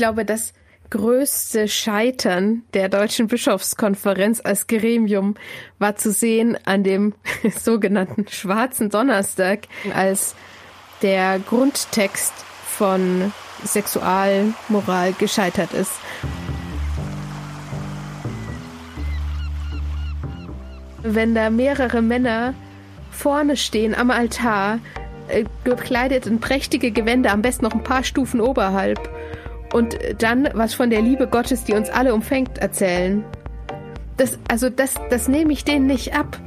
glaube, das größte Scheitern der Deutschen Bischofskonferenz als Gremium war zu sehen an dem sogenannten Schwarzen Donnerstag, als der Grundtext von Sexualmoral gescheitert ist. Wenn da mehrere Männer vorne stehen am Altar, äh, gekleidet in prächtige Gewänder, am besten noch ein paar Stufen oberhalb, und dann was von der Liebe Gottes, die uns alle umfängt, erzählen. Das, also das, das nehme ich denen nicht ab.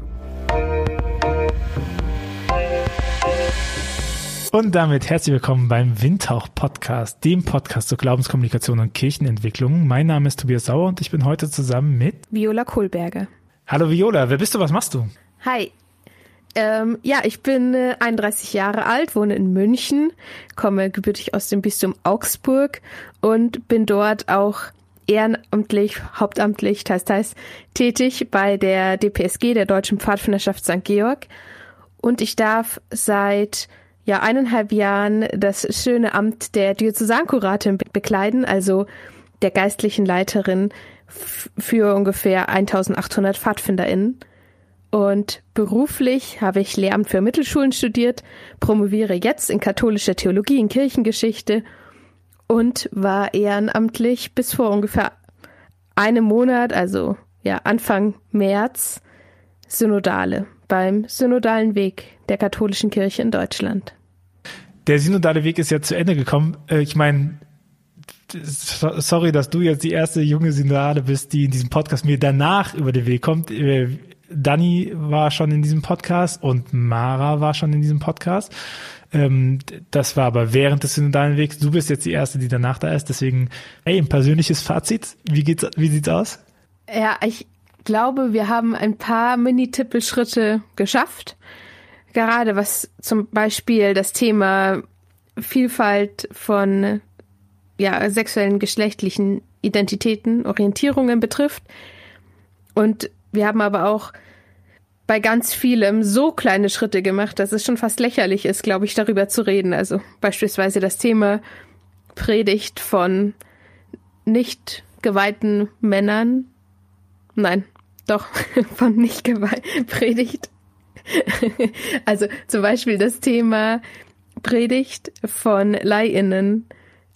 Und damit herzlich willkommen beim Windhauch Podcast, dem Podcast zur Glaubenskommunikation und Kirchenentwicklung. Mein Name ist Tobias Sauer und ich bin heute zusammen mit Viola Kohlberger. Hallo Viola, wer bist du, was machst du? Hi, ähm, ja, ich bin äh, 31 Jahre alt, wohne in München, komme gebürtig aus dem Bistum Augsburg und bin dort auch ehrenamtlich, hauptamtlich, teils, teils, tätig bei der DPSG, der Deutschen Pfadfinderschaft St. Georg. Und ich darf seit ja eineinhalb Jahren das schöne Amt der Diözesankuratin bekleiden, also der geistlichen Leiterin für ungefähr 1800 PfadfinderInnen. Und beruflich habe ich Lehramt für Mittelschulen studiert, promoviere jetzt in katholischer Theologie in Kirchengeschichte und war ehrenamtlich bis vor ungefähr einem Monat, also ja Anfang März, Synodale beim Synodalen Weg der katholischen Kirche in Deutschland. Der synodale Weg ist ja zu Ende gekommen. Äh, ich meine, sorry, dass du jetzt die erste junge Synodale bist, die in diesem Podcast mir danach über den Weg kommt. Dani war schon in diesem Podcast und Mara war schon in diesem Podcast. Ähm, das war aber während des synodalen Wegs. Du bist jetzt die erste, die danach da ist. Deswegen, ey, ein persönliches Fazit. Wie geht's, wie sieht's aus? Ja, ich glaube, wir haben ein paar Mini-Tippelschritte geschafft. Gerade was zum Beispiel das Thema Vielfalt von ja, sexuellen, geschlechtlichen Identitäten, Orientierungen betrifft. Und wir haben aber auch bei ganz vielem so kleine Schritte gemacht, dass es schon fast lächerlich ist, glaube ich, darüber zu reden. Also beispielsweise das Thema Predigt von nicht geweihten Männern. Nein, doch, von nicht geweihten Predigt. also zum Beispiel das Thema Predigt von Leihinnen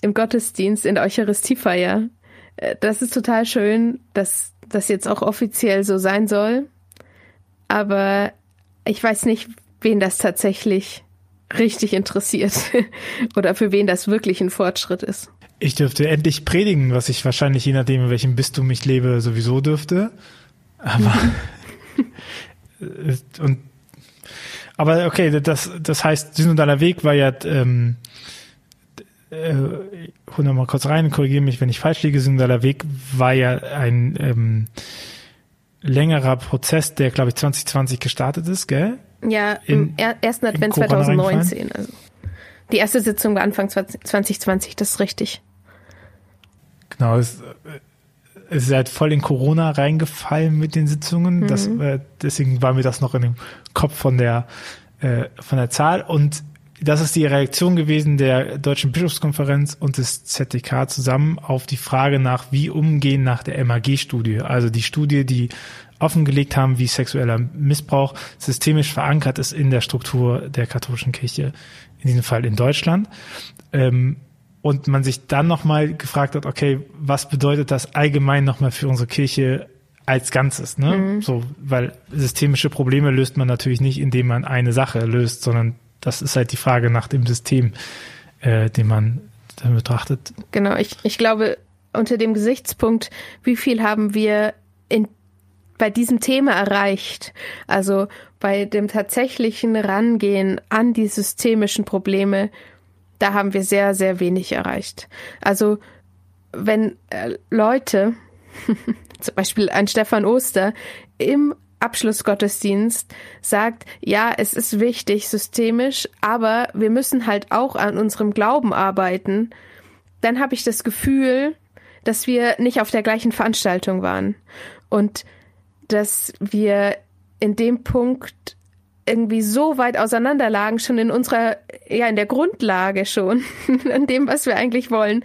im Gottesdienst in der Eucharistiefeier. Äh, das ist total schön, dass das jetzt auch offiziell so sein soll. Aber ich weiß nicht, wen das tatsächlich richtig interessiert oder für wen das wirklich ein Fortschritt ist. Ich dürfte endlich predigen, was ich wahrscheinlich je nachdem, in welchem Bistum ich lebe, sowieso dürfte. Aber und aber okay, das das heißt, synodaler Weg war ja ähm, äh, hol noch mal kurz rein, korrigiere mich, wenn ich falsch liege. Synodaler Weg war ja ein ähm, längerer Prozess, der, glaube ich, 2020 gestartet ist, gell? Ja, im ersten Advent 2019. Also. Die erste Sitzung war Anfang 2020, das ist richtig. Genau, es, es ist halt voll in Corona reingefallen mit den Sitzungen. Mhm. Das, äh, deswegen war mir das noch in dem Kopf von der, äh, von der Zahl. Und das ist die Reaktion gewesen der Deutschen Bischofskonferenz und des ZDK zusammen auf die Frage nach, wie umgehen nach der MAG-Studie. Also die Studie, die offengelegt haben, wie sexueller Missbrauch systemisch verankert ist in der Struktur der katholischen Kirche, in diesem Fall in Deutschland. Ähm, und man sich dann nochmal gefragt hat, okay, was bedeutet das allgemein nochmal für unsere Kirche als Ganzes, ne? Mhm. So, weil systemische Probleme löst man natürlich nicht, indem man eine Sache löst, sondern das ist halt die Frage nach dem System, äh, den man dann betrachtet. Genau, ich, ich glaube, unter dem Gesichtspunkt, wie viel haben wir in, bei diesem Thema erreicht, also bei dem tatsächlichen Rangehen an die systemischen Probleme, da haben wir sehr, sehr wenig erreicht. Also wenn äh, Leute, zum Beispiel ein Stefan Oster, im Abschlussgottesdienst sagt, ja, es ist wichtig, systemisch, aber wir müssen halt auch an unserem Glauben arbeiten, dann habe ich das Gefühl, dass wir nicht auf der gleichen Veranstaltung waren und dass wir in dem Punkt irgendwie so weit auseinander lagen, schon in unserer, ja, in der Grundlage schon, an dem, was wir eigentlich wollen,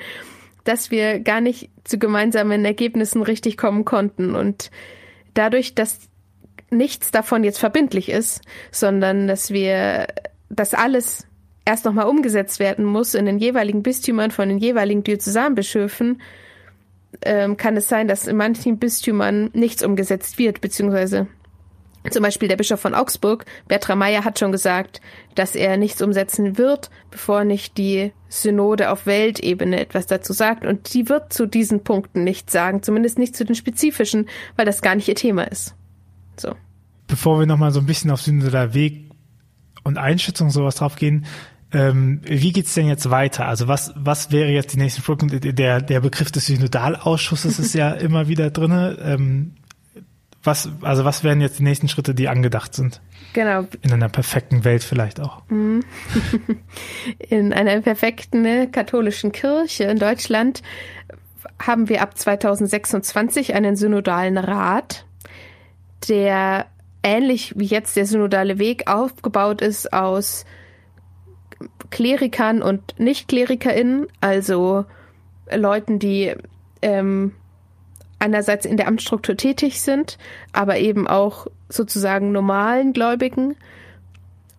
dass wir gar nicht zu gemeinsamen Ergebnissen richtig kommen konnten. Und dadurch, dass nichts davon jetzt verbindlich ist, sondern dass wir, dass alles erst nochmal umgesetzt werden muss in den jeweiligen Bistümern von den jeweiligen Diözesanbischöfen, ähm, kann es sein, dass in manchen Bistümern nichts umgesetzt wird, beziehungsweise zum Beispiel der Bischof von Augsburg, Bertram Meyer, hat schon gesagt, dass er nichts umsetzen wird, bevor nicht die Synode auf Weltebene etwas dazu sagt. Und die wird zu diesen Punkten nichts sagen, zumindest nicht zu den spezifischen, weil das gar nicht ihr Thema ist. So. Bevor wir nochmal so ein bisschen auf synodaler Weg und Einschätzung sowas drauf gehen, ähm, wie geht's denn jetzt weiter? Also was, was wäre jetzt die nächste Folge? Der, der Begriff des Synodalausschusses ist ja immer wieder drinne. Ähm, was, also was wären jetzt die nächsten Schritte, die angedacht sind? Genau. In einer perfekten Welt vielleicht auch. Mhm. In einer perfekten ne, katholischen Kirche in Deutschland haben wir ab 2026 einen synodalen Rat, der ähnlich wie jetzt der synodale Weg aufgebaut ist aus Klerikern und Nicht-KlerikerInnen, also Leuten, die ähm, einerseits in der Amtsstruktur tätig sind, aber eben auch sozusagen normalen Gläubigen.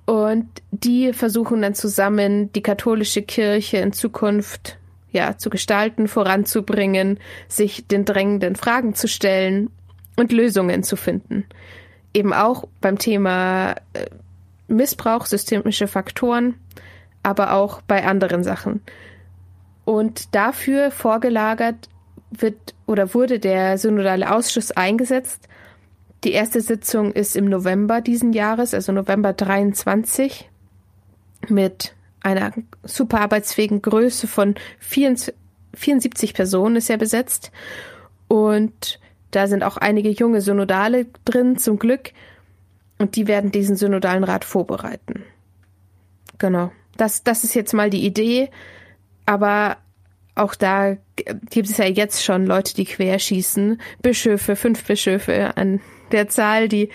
Und die versuchen dann zusammen die katholische Kirche in Zukunft ja zu gestalten, voranzubringen, sich den drängenden Fragen zu stellen und Lösungen zu finden. Eben auch beim Thema äh, Missbrauch, systemische Faktoren, aber auch bei anderen Sachen. Und dafür vorgelagert wird oder wurde der synodale Ausschuss eingesetzt. Die erste Sitzung ist im November diesen Jahres, also November 23, mit einer super arbeitsfähigen Größe von 74 Personen ist er besetzt. Und da sind auch einige junge Synodale drin, zum Glück. Und die werden diesen synodalen Rat vorbereiten. Genau. Das, das ist jetzt mal die Idee. Aber auch da gibt es ja jetzt schon Leute, die querschießen. Bischöfe, fünf Bischöfe an der Zahl, die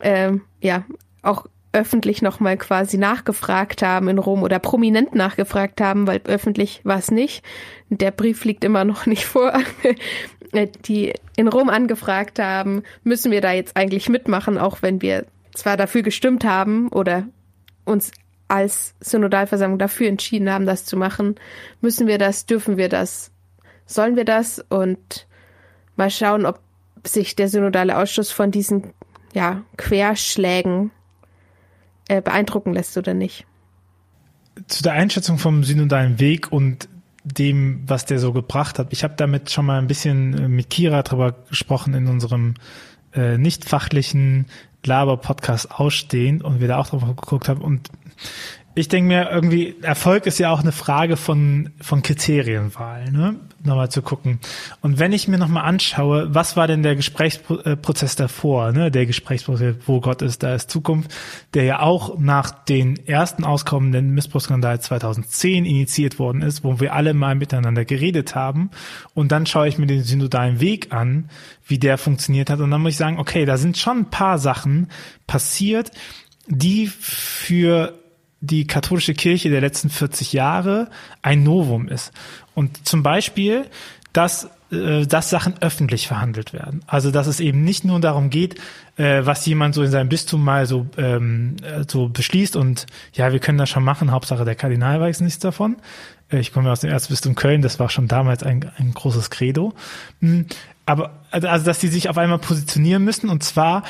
ähm, ja auch öffentlich nochmal quasi nachgefragt haben in Rom oder prominent nachgefragt haben, weil öffentlich war es nicht. Der Brief liegt immer noch nicht vor. die in Rom angefragt haben, müssen wir da jetzt eigentlich mitmachen, auch wenn wir zwar dafür gestimmt haben oder uns als Synodalversammlung dafür entschieden haben, das zu machen. Müssen wir das? Dürfen wir das? Sollen wir das? Und mal schauen, ob sich der Synodale Ausschuss von diesen ja, Querschlägen äh, beeindrucken lässt oder nicht. Zu der Einschätzung vom synodalen Weg und dem, was der so gebracht hat. Ich habe damit schon mal ein bisschen äh, mit Kira drüber gesprochen in unserem äh, nicht fachlichen Laber-Podcast ausstehen und wir da auch drauf geguckt haben. Und ich denke mir irgendwie, Erfolg ist ja auch eine Frage von, von Kriterienwahl, ne? Nochmal zu gucken. Und wenn ich mir nochmal anschaue, was war denn der Gesprächsprozess davor, ne? Der Gesprächsprozess, wo Gott ist, da ist Zukunft, der ja auch nach den ersten auskommenden Missbrauchsskandal 2010 initiiert worden ist, wo wir alle mal miteinander geredet haben. Und dann schaue ich mir den synodalen Weg an, wie der funktioniert hat. Und dann muss ich sagen, okay, da sind schon ein paar Sachen passiert, die für die katholische Kirche der letzten 40 Jahre ein Novum ist. Und zum Beispiel, dass, äh, dass Sachen öffentlich verhandelt werden. Also dass es eben nicht nur darum geht, äh, was jemand so in seinem Bistum mal so, ähm, äh, so beschließt und ja, wir können das schon machen, Hauptsache der Kardinal weiß nichts davon. Ich komme aus dem Erzbistum Köln, das war schon damals ein, ein großes Credo. Hm, aber also, also, dass die sich auf einmal positionieren müssen und zwar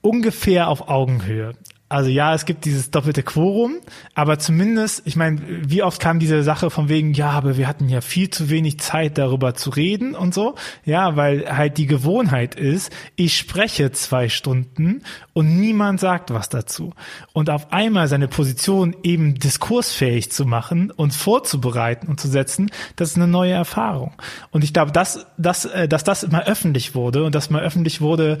ungefähr auf Augenhöhe. Also ja, es gibt dieses doppelte Quorum, aber zumindest, ich meine, wie oft kam diese Sache von wegen, ja, aber wir hatten ja viel zu wenig Zeit darüber zu reden und so. Ja, weil halt die Gewohnheit ist, ich spreche zwei Stunden und niemand sagt was dazu. Und auf einmal seine Position eben diskursfähig zu machen und vorzubereiten und zu setzen, das ist eine neue Erfahrung. Und ich glaube, dass, dass, äh, dass das mal öffentlich wurde und dass mal öffentlich wurde,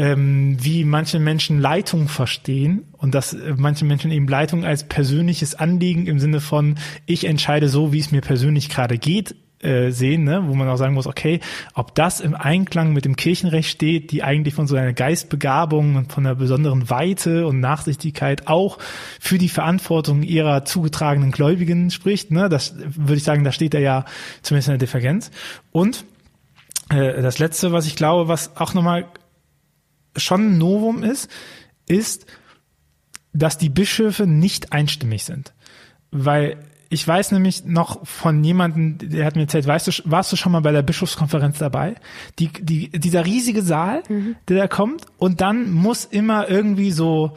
ähm, wie manche Menschen Leitung verstehen und dass äh, manche Menschen eben Leitung als persönliches Anliegen im Sinne von, ich entscheide so, wie es mir persönlich gerade geht, äh, sehen, ne? wo man auch sagen muss, okay, ob das im Einklang mit dem Kirchenrecht steht, die eigentlich von so einer Geistbegabung und von einer besonderen Weite und Nachsichtigkeit auch für die Verantwortung ihrer zugetragenen Gläubigen spricht, ne? das würde ich sagen, da steht er ja zumindest in der Differenz. Und äh, das Letzte, was ich glaube, was auch nochmal schon ein Novum ist, ist, dass die Bischöfe nicht einstimmig sind. Weil ich weiß nämlich noch von jemandem, der hat mir erzählt, weißt du, warst du schon mal bei der Bischofskonferenz dabei? Die, die, dieser riesige Saal, mhm. der da kommt, und dann muss immer irgendwie so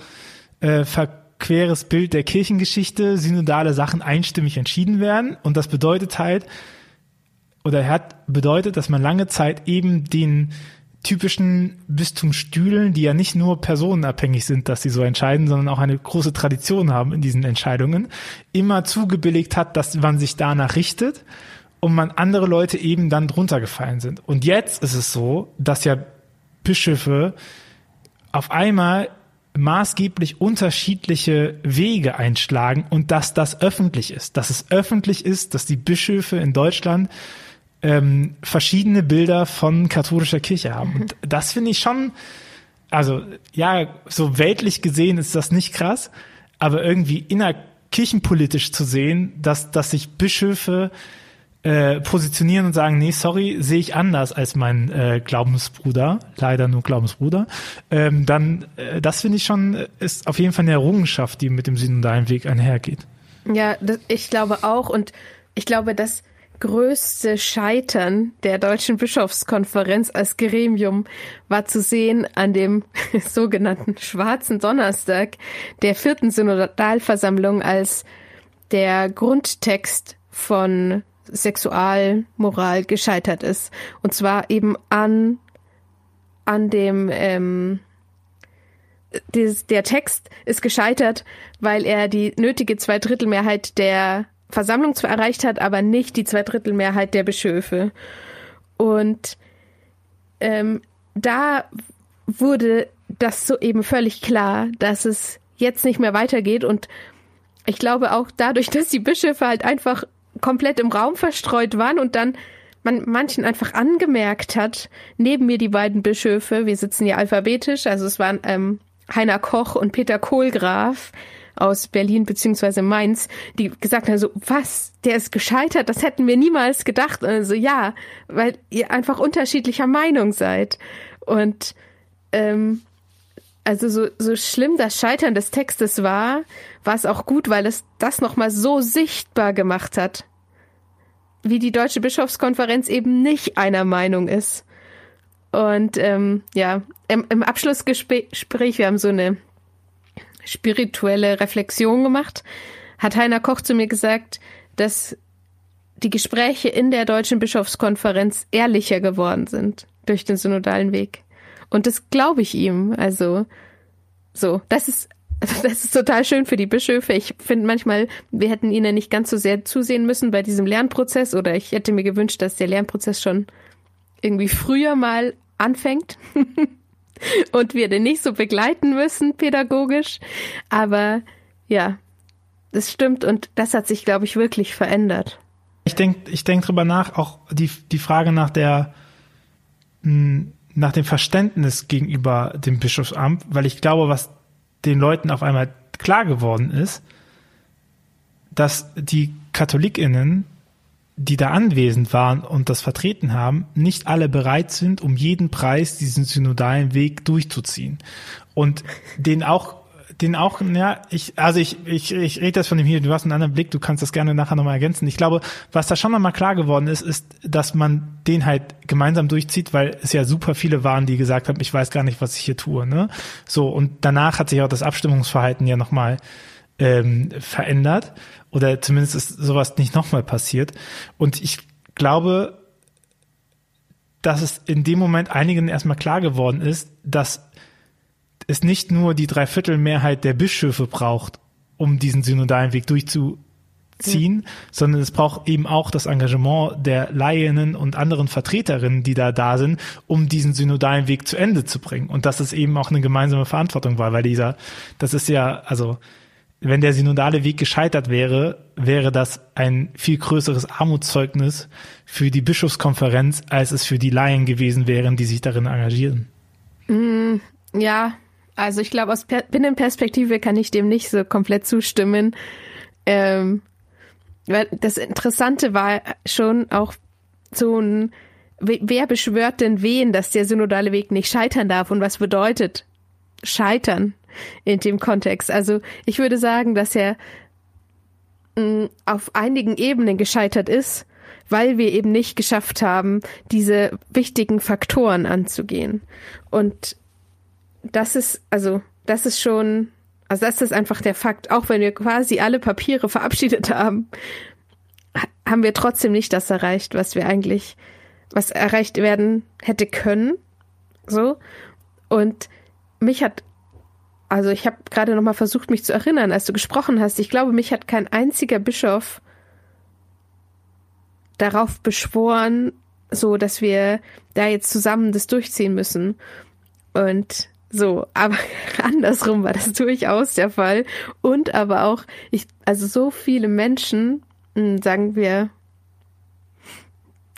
äh, verqueres Bild der Kirchengeschichte, synodale Sachen einstimmig entschieden werden. Und das bedeutet halt, oder hat bedeutet, dass man lange Zeit eben den typischen Bistumsstühlen, die ja nicht nur personenabhängig sind, dass sie so entscheiden, sondern auch eine große Tradition haben in diesen Entscheidungen, immer zugebilligt hat, dass man sich danach richtet und man andere Leute eben dann drunter gefallen sind. Und jetzt ist es so, dass ja Bischöfe auf einmal maßgeblich unterschiedliche Wege einschlagen und dass das öffentlich ist, dass es öffentlich ist, dass die Bischöfe in Deutschland ähm, verschiedene Bilder von katholischer Kirche haben. Und das finde ich schon, also ja, so weltlich gesehen ist das nicht krass, aber irgendwie innerkirchenpolitisch zu sehen, dass, dass sich Bischöfe äh, positionieren und sagen, nee, sorry, sehe ich anders als mein äh, Glaubensbruder, leider nur Glaubensbruder, ähm, dann, äh, das finde ich schon, ist auf jeden Fall eine Errungenschaft, die mit dem synodalen Weg einhergeht. Ja, das, ich glaube auch und ich glaube, dass größte Scheitern der Deutschen Bischofskonferenz als Gremium war zu sehen an dem sogenannten Schwarzen Donnerstag der vierten Synodalversammlung, als der Grundtext von Sexualmoral gescheitert ist. Und zwar eben an, an dem, ähm, der Text ist gescheitert, weil er die nötige Zweidrittelmehrheit der Versammlung zwar erreicht hat, aber nicht die Zweidrittelmehrheit der Bischöfe. Und ähm, da wurde das so eben völlig klar, dass es jetzt nicht mehr weitergeht. Und ich glaube auch dadurch, dass die Bischöfe halt einfach komplett im Raum verstreut waren und dann man manchen einfach angemerkt hat, neben mir die beiden Bischöfe, wir sitzen hier alphabetisch, also es waren ähm, Heiner Koch und Peter Kohlgraf, aus Berlin beziehungsweise Mainz, die gesagt haben, so, was, der ist gescheitert, das hätten wir niemals gedacht. Also ja, weil ihr einfach unterschiedlicher Meinung seid. Und ähm, also so, so schlimm das Scheitern des Textes war, war es auch gut, weil es das nochmal so sichtbar gemacht hat, wie die Deutsche Bischofskonferenz eben nicht einer Meinung ist. Und ähm, ja, im, im Abschlussgespräch, wir haben so eine spirituelle Reflexion gemacht, hat Heiner Koch zu mir gesagt, dass die Gespräche in der Deutschen Bischofskonferenz ehrlicher geworden sind durch den synodalen Weg. Und das glaube ich ihm. Also, so, das ist, das ist total schön für die Bischöfe. Ich finde manchmal, wir hätten ihnen nicht ganz so sehr zusehen müssen bei diesem Lernprozess oder ich hätte mir gewünscht, dass der Lernprozess schon irgendwie früher mal anfängt. und wir den nicht so begleiten müssen pädagogisch. Aber ja, das stimmt und das hat sich, glaube ich, wirklich verändert. Ich denke ich denk drüber nach, auch die, die Frage nach der, hm, nach dem Verständnis gegenüber dem Bischofsamt, weil ich glaube, was den Leuten auf einmal klar geworden ist, dass die KatholikInnen die da anwesend waren und das vertreten haben, nicht alle bereit sind, um jeden Preis diesen synodalen Weg durchzuziehen. Und den auch, den auch, ja, ich, also ich, ich, ich rede das von dem hier, du hast einen anderen Blick, du kannst das gerne nachher nochmal ergänzen. Ich glaube, was da schon nochmal klar geworden ist, ist, dass man den halt gemeinsam durchzieht, weil es ja super viele waren, die gesagt haben, ich weiß gar nicht, was ich hier tue, ne? So, und danach hat sich auch das Abstimmungsverhalten ja nochmal ähm, verändert oder zumindest ist sowas nicht nochmal passiert. Und ich glaube, dass es in dem Moment einigen erstmal klar geworden ist, dass es nicht nur die Dreiviertelmehrheit der Bischöfe braucht, um diesen synodalen Weg durchzuziehen, mhm. sondern es braucht eben auch das Engagement der Laienen und anderen Vertreterinnen, die da da sind, um diesen synodalen Weg zu Ende zu bringen. Und dass es eben auch eine gemeinsame Verantwortung war, weil dieser, das ist ja, also wenn der synodale Weg gescheitert wäre, wäre das ein viel größeres Armutszeugnis für die Bischofskonferenz, als es für die Laien gewesen wären, die sich darin engagieren. Mm, ja, also ich glaube, aus Binnenperspektive kann ich dem nicht so komplett zustimmen. Ähm, das Interessante war schon auch so ein, wer beschwört denn wen, dass der synodale Weg nicht scheitern darf und was bedeutet scheitern in dem Kontext? Also ich würde sagen, dass er mm, auf einigen Ebenen gescheitert ist, weil wir eben nicht geschafft haben, diese wichtigen Faktoren anzugehen. Und das ist, also, das ist schon, also das ist einfach der Fakt. Auch wenn wir quasi alle Papiere verabschiedet haben, haben wir trotzdem nicht das erreicht, was wir eigentlich, was erreicht werden hätte können. So. Und mich hat, also ich habe gerade noch mal versucht, mich zu erinnern, als du gesprochen hast. Ich glaube, mich hat kein einziger Bischof darauf beschworen, so dass wir da jetzt zusammen das durchziehen müssen. Und so, aber andersrum war das durchaus der Fall. Und aber auch, ich, also so viele Menschen, hm, sagen wir,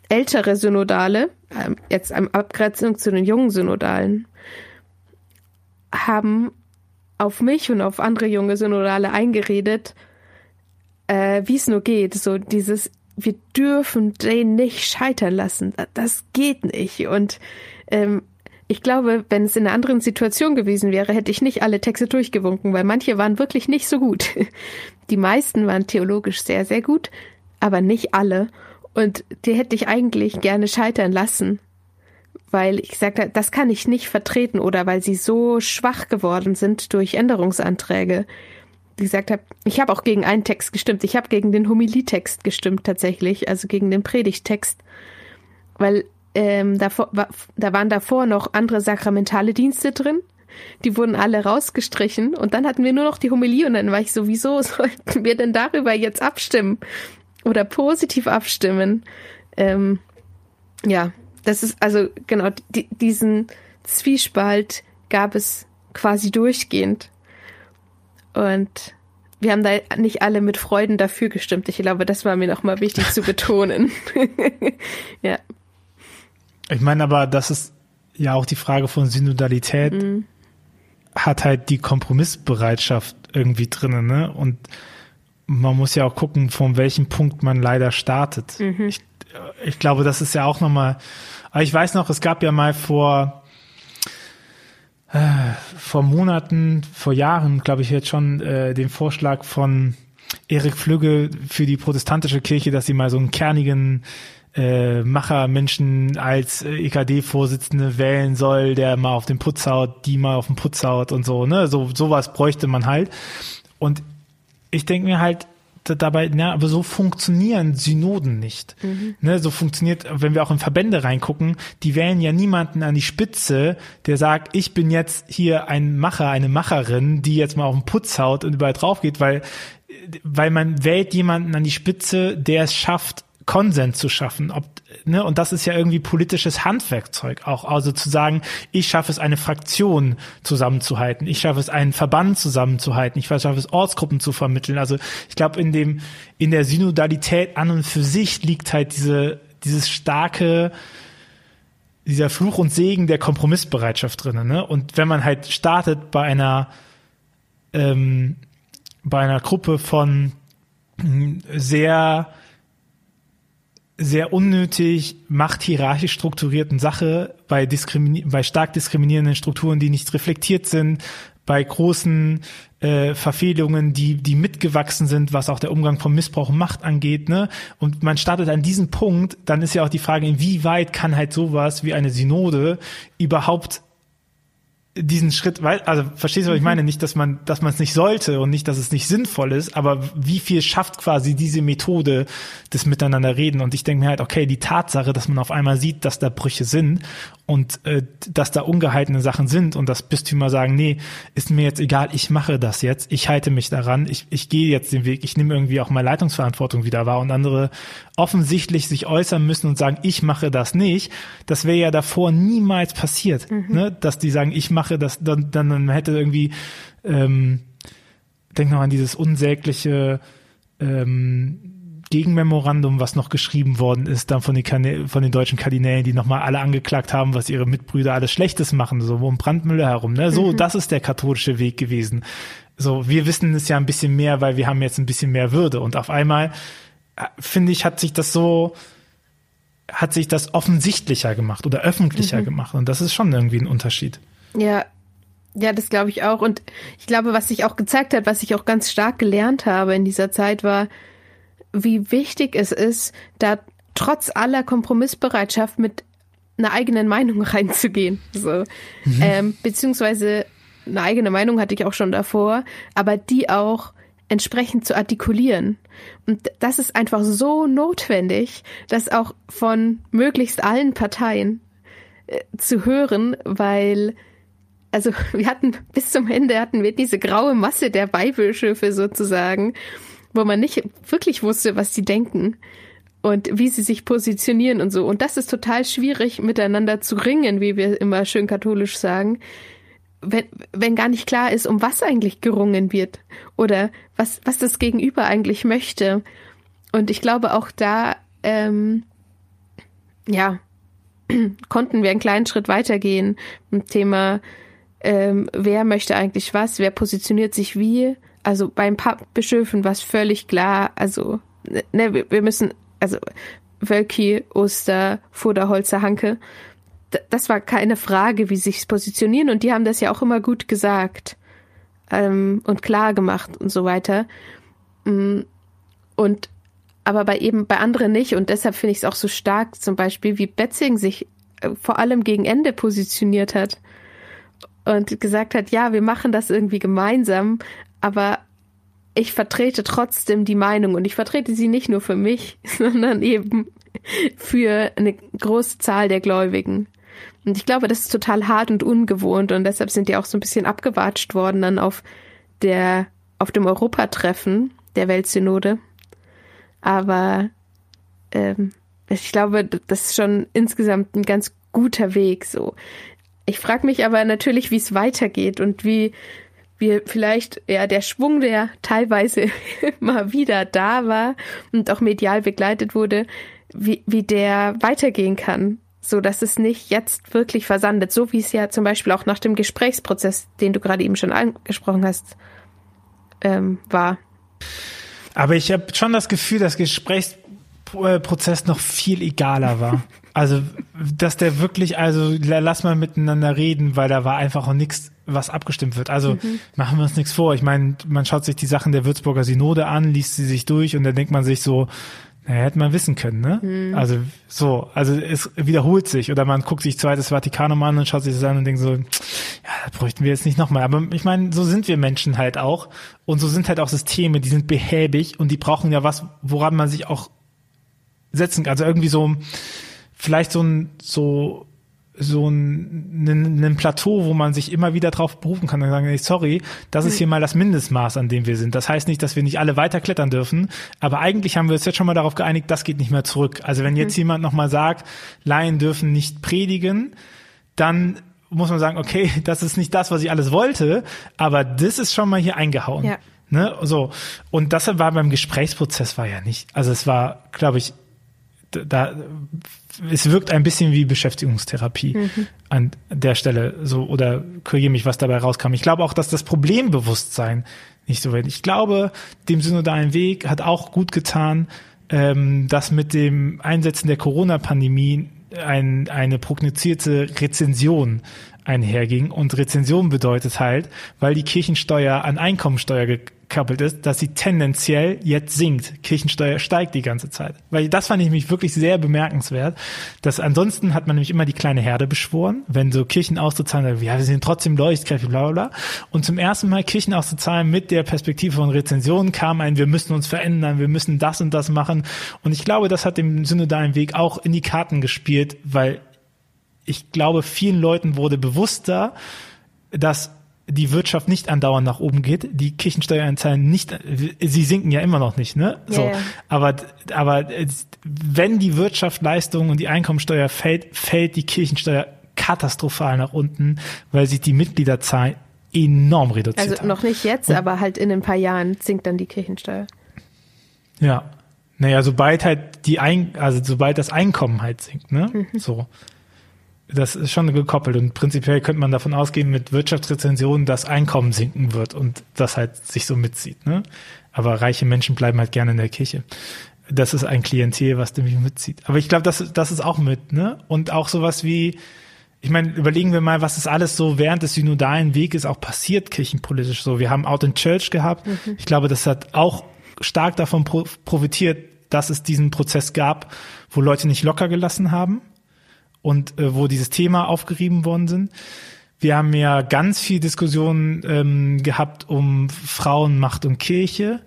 ältere Synodale, ähm, jetzt in Abgrenzung zu den jungen Synodalen, haben auf mich und auf andere junge Synodale eingeredet, äh, wie es nur geht. So dieses, wir dürfen den nicht scheitern lassen. Das geht nicht. Und ähm, ich glaube, wenn es in einer anderen Situation gewesen wäre, hätte ich nicht alle Texte durchgewunken, weil manche waren wirklich nicht so gut. Die meisten waren theologisch sehr, sehr gut, aber nicht alle. Und die hätte ich eigentlich gerne scheitern lassen, weil ich sagte, das kann ich nicht vertreten oder weil sie so schwach geworden sind durch Änderungsanträge. Wie gesagt habe, ich habe auch gegen einen Text gestimmt. Ich habe gegen den Homilietext gestimmt tatsächlich, also gegen den Predigtext, weil ähm, davor, da waren davor noch andere sakramentale Dienste drin. Die wurden alle rausgestrichen und dann hatten wir nur noch die Homilie und dann war ich so, wieso sollten wir denn darüber jetzt abstimmen oder positiv abstimmen? Ähm, ja, das ist also genau die, diesen Zwiespalt gab es quasi durchgehend und wir haben da nicht alle mit Freuden dafür gestimmt. Ich glaube, das war mir nochmal wichtig zu betonen. ja. Ich meine aber, das ist ja auch die Frage von Synodalität. Mhm. Hat halt die Kompromissbereitschaft irgendwie drinnen, ne? Und man muss ja auch gucken, von welchem Punkt man leider startet. Mhm. Ich, ich glaube, das ist ja auch nochmal, aber ich weiß noch, es gab ja mal vor, äh, vor Monaten, vor Jahren, glaube ich jetzt schon, äh, den Vorschlag von Erik Flügge für die protestantische Kirche, dass sie mal so einen kernigen äh, Machermenschen als äh, EKD-Vorsitzende wählen soll, der mal auf den Putz haut, die mal auf den Putz haut und so, ne? So, sowas bräuchte man halt. Und ich denke mir halt, dabei, na, aber so funktionieren Synoden nicht. Mhm. Ne, so funktioniert, wenn wir auch in Verbände reingucken, die wählen ja niemanden an die Spitze, der sagt, ich bin jetzt hier ein Macher, eine Macherin, die jetzt mal auf den Putz haut und überall drauf geht, weil, weil man wählt jemanden an die Spitze, der es schafft, Konsens zu schaffen. Ob, ne, und das ist ja irgendwie politisches Handwerkzeug auch. Also zu sagen, ich schaffe es, eine Fraktion zusammenzuhalten, ich schaffe es, einen Verband zusammenzuhalten, ich schaffe es, Ortsgruppen zu vermitteln. Also ich glaube, in dem, in der Synodalität an und für sich liegt halt diese, dieses starke, dieser Fluch und Segen der Kompromissbereitschaft drinnen. Ne? Und wenn man halt startet bei einer, ähm, bei einer Gruppe von sehr sehr unnötig machthierarchisch strukturierten Sache, bei, diskrimini bei stark diskriminierenden Strukturen, die nicht reflektiert sind, bei großen äh, Verfehlungen, die, die mitgewachsen sind, was auch der Umgang von Missbrauch und Macht angeht, ne? Und man startet an diesem Punkt, dann ist ja auch die Frage, inwieweit kann halt sowas wie eine Synode überhaupt diesen Schritt, weil, also verstehst du, was ich mhm. meine? Nicht, dass man, dass man es nicht sollte und nicht, dass es nicht sinnvoll ist, aber wie viel schafft quasi diese Methode des Miteinanderreden? Und ich denke mir halt, okay, die Tatsache, dass man auf einmal sieht, dass da Brüche sind und äh, dass da ungehaltene Sachen sind und das Bistümer sagen, nee, ist mir jetzt egal, ich mache das jetzt, ich halte mich daran, ich, ich gehe jetzt den Weg, ich nehme irgendwie auch mal Leitungsverantwortung wieder wahr und andere offensichtlich sich äußern müssen und sagen, ich mache das nicht, das wäre ja davor niemals passiert, mhm. ne? dass die sagen, ich mache das, dann, dann, dann hätte irgendwie ähm, denk noch an dieses unsägliche ähm, Gegenmemorandum, was noch geschrieben worden ist, dann von den, Kanä von den deutschen Kardinälen, die nochmal alle angeklagt haben, was ihre Mitbrüder alles Schlechtes machen, so um Brandmüller herum. Ne? So, mhm. das ist der katholische Weg gewesen. So, wir wissen es ja ein bisschen mehr, weil wir haben jetzt ein bisschen mehr Würde. Und auf einmal, äh, finde ich, hat sich das so, hat sich das offensichtlicher gemacht oder öffentlicher mhm. gemacht. Und das ist schon irgendwie ein Unterschied. Ja, ja, das glaube ich auch. Und ich glaube, was sich auch gezeigt hat, was ich auch ganz stark gelernt habe in dieser Zeit, war, wie wichtig es ist, da trotz aller Kompromissbereitschaft mit einer eigenen Meinung reinzugehen. So. Mhm. Ähm, beziehungsweise eine eigene Meinung hatte ich auch schon davor, aber die auch entsprechend zu artikulieren. Und das ist einfach so notwendig, das auch von möglichst allen Parteien äh, zu hören, weil also wir hatten bis zum Ende hatten wir diese graue Masse der Beibischöfe sozusagen wo man nicht wirklich wusste, was sie denken und wie sie sich positionieren und so. Und das ist total schwierig, miteinander zu ringen, wie wir immer schön katholisch sagen, wenn, wenn gar nicht klar ist, um was eigentlich gerungen wird oder was, was das Gegenüber eigentlich möchte. Und ich glaube, auch da, ähm, ja, konnten wir einen kleinen Schritt weitergehen im Thema, ähm, wer möchte eigentlich was, wer positioniert sich wie also beim Bischöfen war es völlig klar, also ne, wir müssen, also Wölki, Oster, Vorderholzer, Hanke, das war keine Frage, wie sich positionieren. Und die haben das ja auch immer gut gesagt ähm, und klar gemacht und so weiter. Mm, und aber bei eben bei anderen nicht. Und deshalb finde ich es auch so stark, zum Beispiel wie Betzing sich äh, vor allem gegen Ende positioniert hat und gesagt hat, ja, wir machen das irgendwie gemeinsam, aber ich vertrete trotzdem die Meinung und ich vertrete sie nicht nur für mich, sondern eben für eine große Zahl der Gläubigen. Und ich glaube, das ist total hart und ungewohnt und deshalb sind die auch so ein bisschen abgewatscht worden dann auf der, auf dem Europatreffen der Weltsynode. Aber ähm, ich glaube, das ist schon insgesamt ein ganz guter Weg so. Ich frage mich aber natürlich, wie es weitergeht und wie wie vielleicht ja der Schwung, der teilweise mal wieder da war und auch medial begleitet wurde, wie, wie der weitergehen kann, so dass es nicht jetzt wirklich versandet, so wie es ja zum Beispiel auch nach dem Gesprächsprozess, den du gerade eben schon angesprochen hast, ähm, war. Aber ich habe schon das Gefühl, dass Gesprächsprozess noch viel egaler war. Also, dass der wirklich, also lass mal miteinander reden, weil da war einfach auch nichts, was abgestimmt wird. Also mhm. machen wir uns nichts vor. Ich meine, man schaut sich die Sachen der Würzburger Synode an, liest sie sich durch und dann denkt man sich so, naja, hätte man wissen können, ne? Mhm. Also so, also es wiederholt sich oder man guckt sich zweites Vatikanum an und schaut sich das an und denkt so, ja, das bräuchten wir jetzt nicht nochmal. Aber ich meine, so sind wir Menschen halt auch und so sind halt auch Systeme, die sind behäbig und die brauchen ja was, woran man sich auch setzen kann. Also irgendwie so vielleicht so ein, so, so ein, ein, ein Plateau, wo man sich immer wieder drauf berufen kann und sagen, sorry, das ist hm. hier mal das Mindestmaß, an dem wir sind. Das heißt nicht, dass wir nicht alle weiter klettern dürfen, aber eigentlich haben wir uns jetzt schon mal darauf geeinigt, das geht nicht mehr zurück. Also wenn jetzt mhm. jemand nochmal sagt, Laien dürfen nicht predigen, dann muss man sagen, okay, das ist nicht das, was ich alles wollte, aber das ist schon mal hier eingehauen. Ja. Ne, so. Und das war beim Gesprächsprozess war ja nicht. Also es war, glaube ich, da, es wirkt ein bisschen wie Beschäftigungstherapie mhm. an der Stelle, so, oder korrigiere mich, was dabei rauskam. Ich glaube auch, dass das Problembewusstsein nicht so weit. Ich glaube, dem synodalen Weg hat auch gut getan, ähm, dass mit dem Einsetzen der Corona-Pandemie ein, eine prognostizierte Rezension einherging. Und Rezension bedeutet halt, weil die Kirchensteuer an Einkommensteuer gekoppelt ist, dass sie tendenziell jetzt sinkt. Kirchensteuer steigt die ganze Zeit. Weil das fand ich mich wirklich sehr bemerkenswert. Dass ansonsten hat man nämlich immer die kleine Herde beschworen, wenn so Kirchen auszuzahlen, ja, wir sind trotzdem leuchtkräftig, bla, bla, bla. Und zum ersten Mal Kirchen auszuzahlen mit der Perspektive von Rezensionen kam ein, wir müssen uns verändern, wir müssen das und das machen. Und ich glaube, das hat dem synodalen Weg auch in die Karten gespielt, weil ich glaube, vielen Leuten wurde bewusster, dass die Wirtschaft nicht andauernd nach oben geht, die Kirchensteueranzahlen nicht, sie sinken ja immer noch nicht, ne? So, yeah. aber aber wenn die Wirtschaftsleistung und die Einkommensteuer fällt, fällt die Kirchensteuer katastrophal nach unten, weil sich die Mitgliederzahlen enorm reduziert Also haben. noch nicht jetzt, Und- aber halt in ein paar Jahren sinkt dann die Kirchensteuer. Ja. Naja, sobald halt die Ein also sobald das Einkommen halt sinkt, ne? Mhm. So. Das ist schon gekoppelt und prinzipiell könnte man davon ausgehen mit Wirtschaftsrezensionen, dass Einkommen sinken wird und das halt sich so mitzieht, ne? Aber reiche Menschen bleiben halt gerne in der Kirche. Das ist ein Klientel, was nämlich mitzieht. Aber ich glaube, das, das ist auch mit, ne? Und auch sowas wie, ich meine, überlegen wir mal, was ist alles so während des synodalen Weges auch passiert, kirchenpolitisch so. Wir haben Out in Church gehabt. Ich glaube, das hat auch stark davon pro profitiert, dass es diesen Prozess gab, wo Leute nicht locker gelassen haben und äh, wo dieses Thema aufgerieben worden sind. Wir haben ja ganz viel Diskussionen ähm, gehabt um Frauen, Macht und Kirche.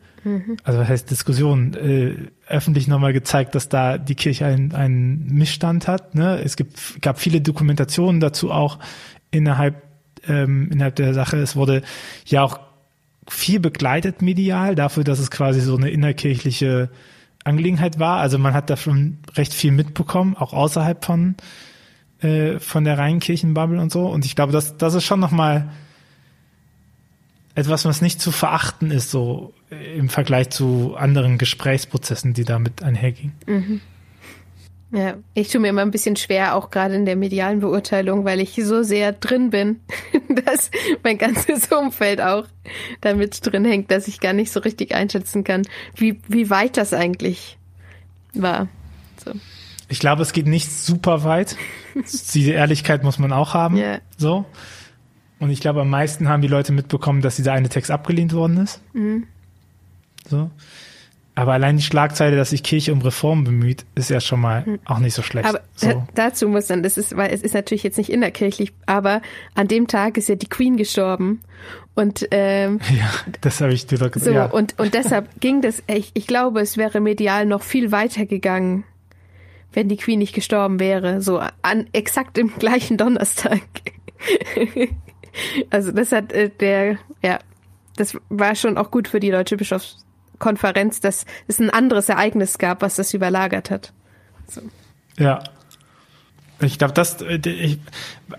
Also was heißt Diskussion, äh, öffentlich nochmal gezeigt, dass da die Kirche einen, einen Missstand hat. Ne? Es gibt, gab viele Dokumentationen dazu auch innerhalb, ähm, innerhalb der Sache. Es wurde ja auch viel begleitet medial dafür, dass es quasi so eine innerkirchliche Angelegenheit war. Also man hat da schon recht viel mitbekommen, auch außerhalb von äh, von der reinen Kirchenbubble und so. Und ich glaube, das das ist schon noch mal etwas, was nicht zu verachten ist, so äh, im Vergleich zu anderen Gesprächsprozessen, die damit einhergingen. Ja, ich tue mir immer ein bisschen schwer, auch gerade in der medialen Beurteilung, weil ich so sehr drin bin, dass mein ganzes Umfeld auch damit drin hängt, dass ich gar nicht so richtig einschätzen kann, wie, wie weit das eigentlich war. So. Ich glaube, es geht nicht super weit. Diese Ehrlichkeit muss man auch haben. Ja. So. Und ich glaube, am meisten haben die Leute mitbekommen, dass dieser eine Text abgelehnt worden ist. So. Aber allein die Schlagzeile, dass sich Kirche um Reform bemüht, ist ja schon mal auch nicht so schlecht. Aber so. da- dazu muss dann, das ist, weil es ist natürlich jetzt nicht innerkirchlich, aber an dem Tag ist ja die Queen gestorben. Und ähm, Ja, das habe ich dir doch so, gesagt. Ja. und, und deshalb ging das, ich, ich glaube, es wäre medial noch viel weiter gegangen, wenn die Queen nicht gestorben wäre. So an exakt im gleichen Donnerstag. also das hat äh, der, ja, das war schon auch gut für die Deutsche Bischofskonferenz, dass es ein anderes Ereignis gab, was das überlagert hat. Ja. Ich glaube, das, äh, ich,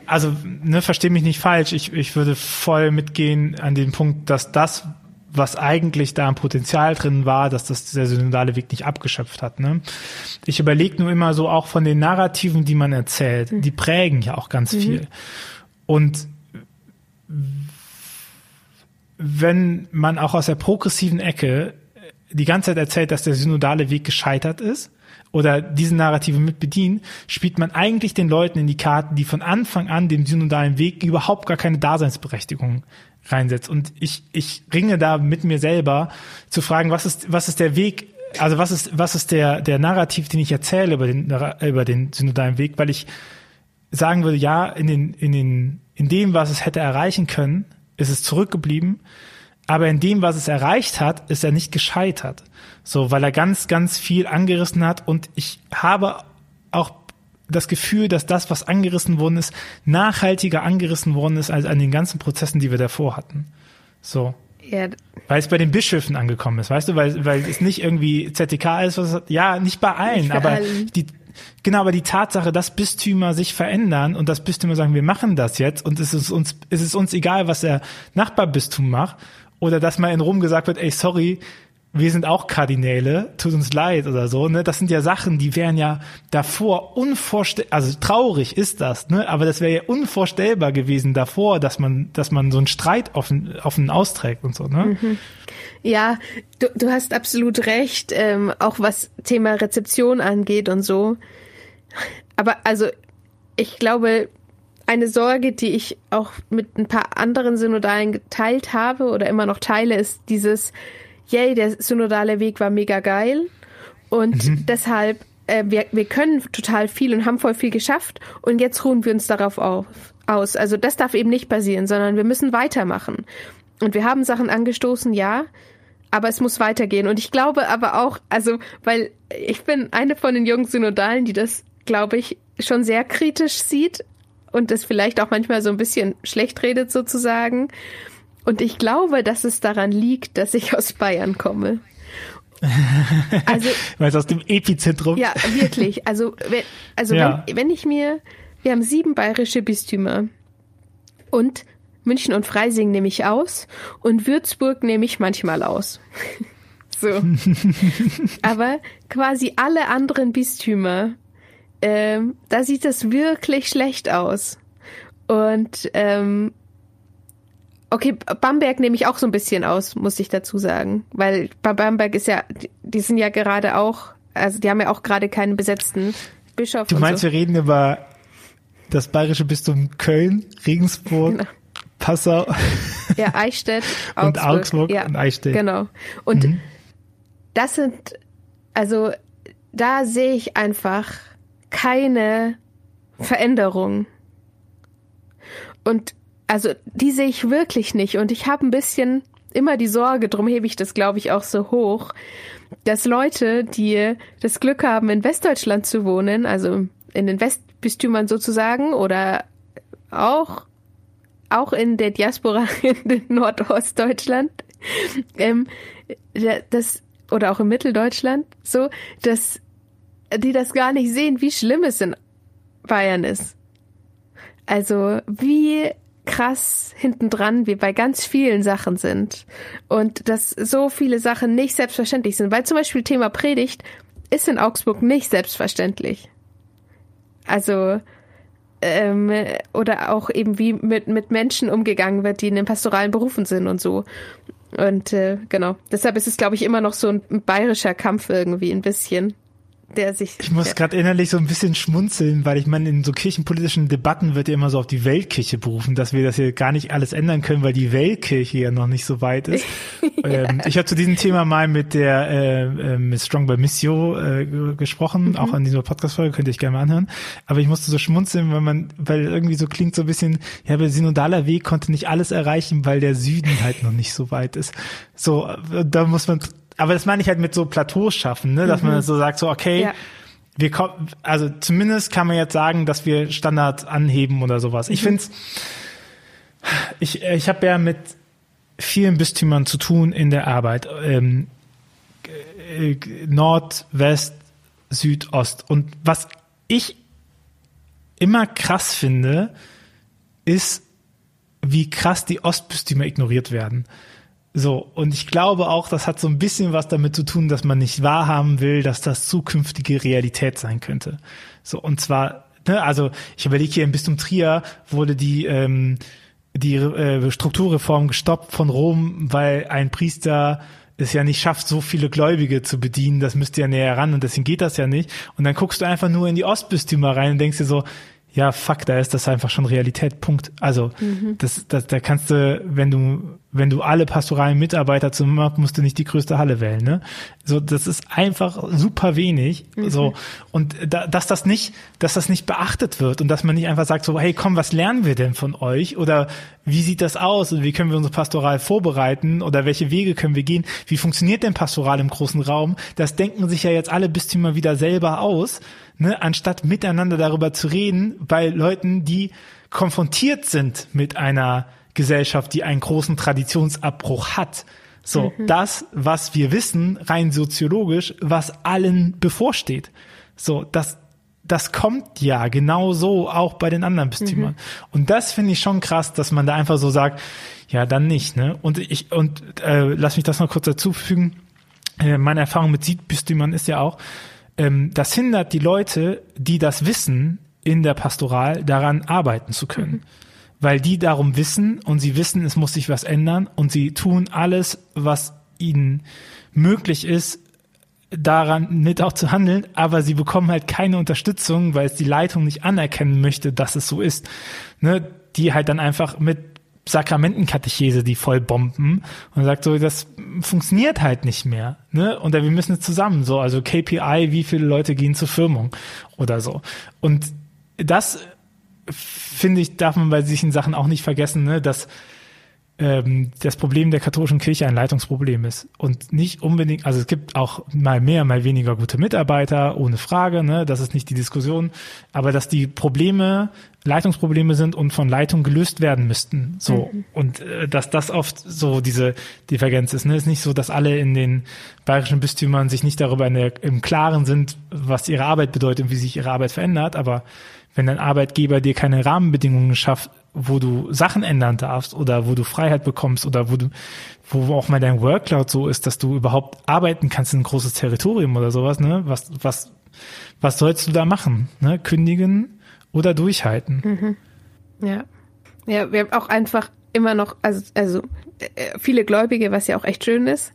also, ne, versteh mich nicht falsch. Ich, ich würde voll mitgehen an den Punkt, dass das, was eigentlich da am Potenzial drin war, dass das der synodale Weg nicht abgeschöpft hat. Ne? Ich überlege nur immer so auch von den Narrativen, die man erzählt, die prägen ja auch ganz viel. Und wenn man auch aus der progressiven Ecke die ganze Zeit erzählt, dass der synodale Weg gescheitert ist oder diese Narrative mit bedienen, spielt man eigentlich den Leuten in die Karten, die von Anfang an dem synodalen Weg überhaupt gar keine Daseinsberechtigung reinsetzt. Und ich, ich ringe da mit mir selber zu fragen, was ist, was ist der Weg, also was ist, was ist der, der Narrativ, den ich erzähle über den, über den synodalen Weg, weil ich sagen würde, ja, in den, in den, in dem, was es hätte erreichen können, ist es zurückgeblieben. Aber in dem, was es erreicht hat, ist er nicht gescheitert. So, weil er ganz, ganz viel angerissen hat. Und ich habe auch das Gefühl, dass das, was angerissen worden ist, nachhaltiger angerissen worden ist als an den ganzen Prozessen, die wir davor hatten. So. Ja, Weil es bei den Bischöfen angekommen ist, weißt du, weil, weil es nicht irgendwie ZTK ist, was, ja, nicht bei allen, Nicht bei aber allen. die, genau, aber die Tatsache, dass Bistümer sich verändern und dass Bistümer sagen, wir machen das jetzt und es ist uns, es ist uns egal, was der Nachbarbistum macht, oder dass mal in Rom gesagt wird, ey, sorry, wir sind auch Kardinäle, tut uns leid oder so, ne? Das sind ja Sachen, die wären ja davor unvorstellbar, also traurig ist das, ne? Aber das wäre ja unvorstellbar gewesen davor, dass man, dass man so einen Streit offen, offen austrägt und so, ne? Ja, du, du hast absolut recht, ähm, auch was Thema Rezeption angeht und so. Aber also, ich glaube, eine Sorge, die ich auch mit ein paar anderen Synodalen geteilt habe oder immer noch teile, ist dieses, yay, der synodale Weg war mega geil und deshalb, äh, wir, wir können total viel und haben voll viel geschafft und jetzt ruhen wir uns darauf auf, aus. Also das darf eben nicht passieren, sondern wir müssen weitermachen. Und wir haben Sachen angestoßen, ja, aber es muss weitergehen. Und ich glaube aber auch, also, weil ich bin eine von den jungen Synodalen, die das, glaube ich, schon sehr kritisch sieht und das vielleicht auch manchmal so ein bisschen schlecht redet sozusagen. Und ich glaube, dass es daran liegt, dass ich aus Bayern komme. Also Weil es aus dem Epizentrum. ja, wirklich. Also, wenn, also Ja. wenn, wenn ich mir, wir haben sieben bayerische Bistümer und München und Freising nehme ich aus und Würzburg nehme ich manchmal aus. so. Aber quasi alle anderen Bistümer, ähm, da sieht das wirklich schlecht aus. Und ähm, okay, Bamberg nehme ich auch so ein bisschen aus, muss ich dazu sagen. Weil bei Bamberg ist ja, die sind ja gerade auch, also die haben ja auch gerade keinen besetzten Bischof. Du meinst, so. wir reden über das bayerische Bistum Köln, Regensburg, genau. Passau. Ja, Eichstätt, Augsburg. und Augsburg ja, und Eichstätt. Genau. Und mhm. das sind, also da sehe ich einfach keine Veränderung. Und also die sehe ich wirklich nicht. Und ich habe ein bisschen immer die Sorge, drum hebe ich das, glaube ich, auch so hoch, dass Leute, die das Glück haben, in Westdeutschland zu wohnen, also in den Westbistümern sozusagen, oder auch, auch in der Diaspora in Nordostdeutschland, ähm, das, oder auch in Mitteldeutschland, so, dass die das gar nicht sehen, wie schlimm es in Bayern ist. Also, wie krass hintendran wir bei ganz vielen Sachen sind und dass so viele Sachen nicht selbstverständlich sind, weil zum Beispiel Thema Predigt ist in Augsburg nicht selbstverständlich. Also ähm, oder auch eben wie mit mit Menschen umgegangen wird, die in den pastoralen Berufen sind und so. Und äh, genau, deshalb ist es glaube ich immer noch so ein bayerischer Kampf irgendwie ein bisschen der sich. Ich muss gerade innerlich so ein bisschen schmunzeln, weil ich meine, in so kirchenpolitischen Debatten wird ja immer so auf die Weltkirche berufen, dass wir das hier gar nicht alles ändern können, weil die Weltkirche ja noch nicht so weit ist. ja. ähm, ich habe zu diesem Thema mal mit der äh, äh, mit Strong by Missio äh, gesprochen, mhm. auch an dieser Podcast-Folge, könnt ihr euch gerne mal anhören. Aber ich musste so schmunzeln, weil man, weil irgendwie so klingt so ein bisschen, ja, aber synodaler Weg konnte nicht alles erreichen, weil der Süden halt noch nicht so weit ist. So, äh, da muss man aber das meine ich halt mit so Plateaus schaffen, ne? dass mhm. man so sagt, so okay, ja. wir kommen, also zumindest kann man jetzt sagen, dass wir Standards anheben oder sowas. Mhm. Ich finde ich, ich habe ja mit vielen Bistümern zu tun in der Arbeit. Ähm, äh, Nord, West, Süd, Ost. Und was ich immer krass finde, ist, wie krass die Ostbistümer ignoriert werden. So, und ich glaube auch, das hat so ein bisschen was damit zu tun, dass man nicht wahrhaben will, dass das zukünftige Realität sein könnte. So, und zwar, ne, also ich überlege hier im Bistum Trier wurde die, ähm, die äh, Strukturreform gestoppt von Rom, weil ein Priester es ja nicht schafft, so viele Gläubige zu bedienen, das müsste ja näher ran und deswegen geht das ja nicht. Und dann guckst du einfach nur in die Ostbistümer rein und denkst dir so, ja, fuck, da ist das einfach schon Realität, Punkt. Also, mhm. das, das, da kannst du, wenn du, wenn du alle pastoralen Mitarbeiter zum machst, musst du nicht die größte Halle wählen, ne? So, das ist einfach super wenig, mhm. so. Und da, dass das nicht, dass das nicht beachtet wird und dass man nicht einfach sagt so, hey, komm, was lernen wir denn von euch? Oder wie sieht das aus? Und wie können wir unsere Pastoral vorbereiten? Oder welche Wege können wir gehen? Wie funktioniert denn Pastoral im großen Raum? Das denken sich ja jetzt alle Bistümer wieder selber aus ne, anstatt miteinander darüber zu reden, bei Leuten, die konfrontiert sind mit einer Gesellschaft, die einen großen Traditionsabbruch hat. So, mhm. das, was wir wissen, rein soziologisch, was allen bevorsteht. So, das, das kommt ja genau so auch bei den anderen Bistümern. Mhm. Und das finde ich schon krass, dass man da einfach so sagt, ja, dann nicht, ne? Und ich, und äh, lass mich das noch kurz dazufügen. Äh, meine Erfahrung mit Siedbistümern ist ja auch, ähm, das hindert die Leute, die das wissen, in der Pastoral daran arbeiten zu können. Mhm. Weil die darum wissen und sie wissen, es muss sich was ändern und sie tun alles, was ihnen möglich ist, daran mit auch zu handeln, aber sie bekommen halt keine Unterstützung, weil es die Leitung nicht anerkennen möchte, dass es so ist. Ne? Die halt dann einfach mit Sakramentenkatechese, die voll bomben und sagt so, das funktioniert halt nicht mehr, ne? Und wir müssen zusammen so, also KPI, wie viele Leute gehen zur Firmung oder so. Und das finde ich, darf man bei solchen Sachen auch nicht vergessen, ne, dass ähm, das Problem der katholischen Kirche ein Leitungsproblem ist. Und nicht unbedingt, also es gibt auch mal mehr, mal weniger gute Mitarbeiter, ohne Frage, ne, das ist nicht die Diskussion, aber dass die Probleme Leitungsprobleme sind und von Leitung gelöst werden müssten, so. Mhm. und äh, dass das oft so diese Divergenz ist, ne, ist nicht so, dass alle in den bayerischen Bistümern sich nicht darüber in der, im Klaren sind, was ihre Arbeit bedeutet und wie sich ihre Arbeit verändert, aber wenn ein Arbeitgeber dir keine Rahmenbedingungen schafft, wo du Sachen ändern darfst oder wo du Freiheit bekommst oder wo du, wo auch mal dein Workload so ist, dass du überhaupt arbeiten kannst in ein großes Territorium oder sowas, ne? Was, was, was sollst du da machen? Ne? Kündigen oder durchhalten? Mhm. Ja. Ja, wir haben auch einfach immer noch, also, also äh, viele Gläubige, was ja auch echt schön ist.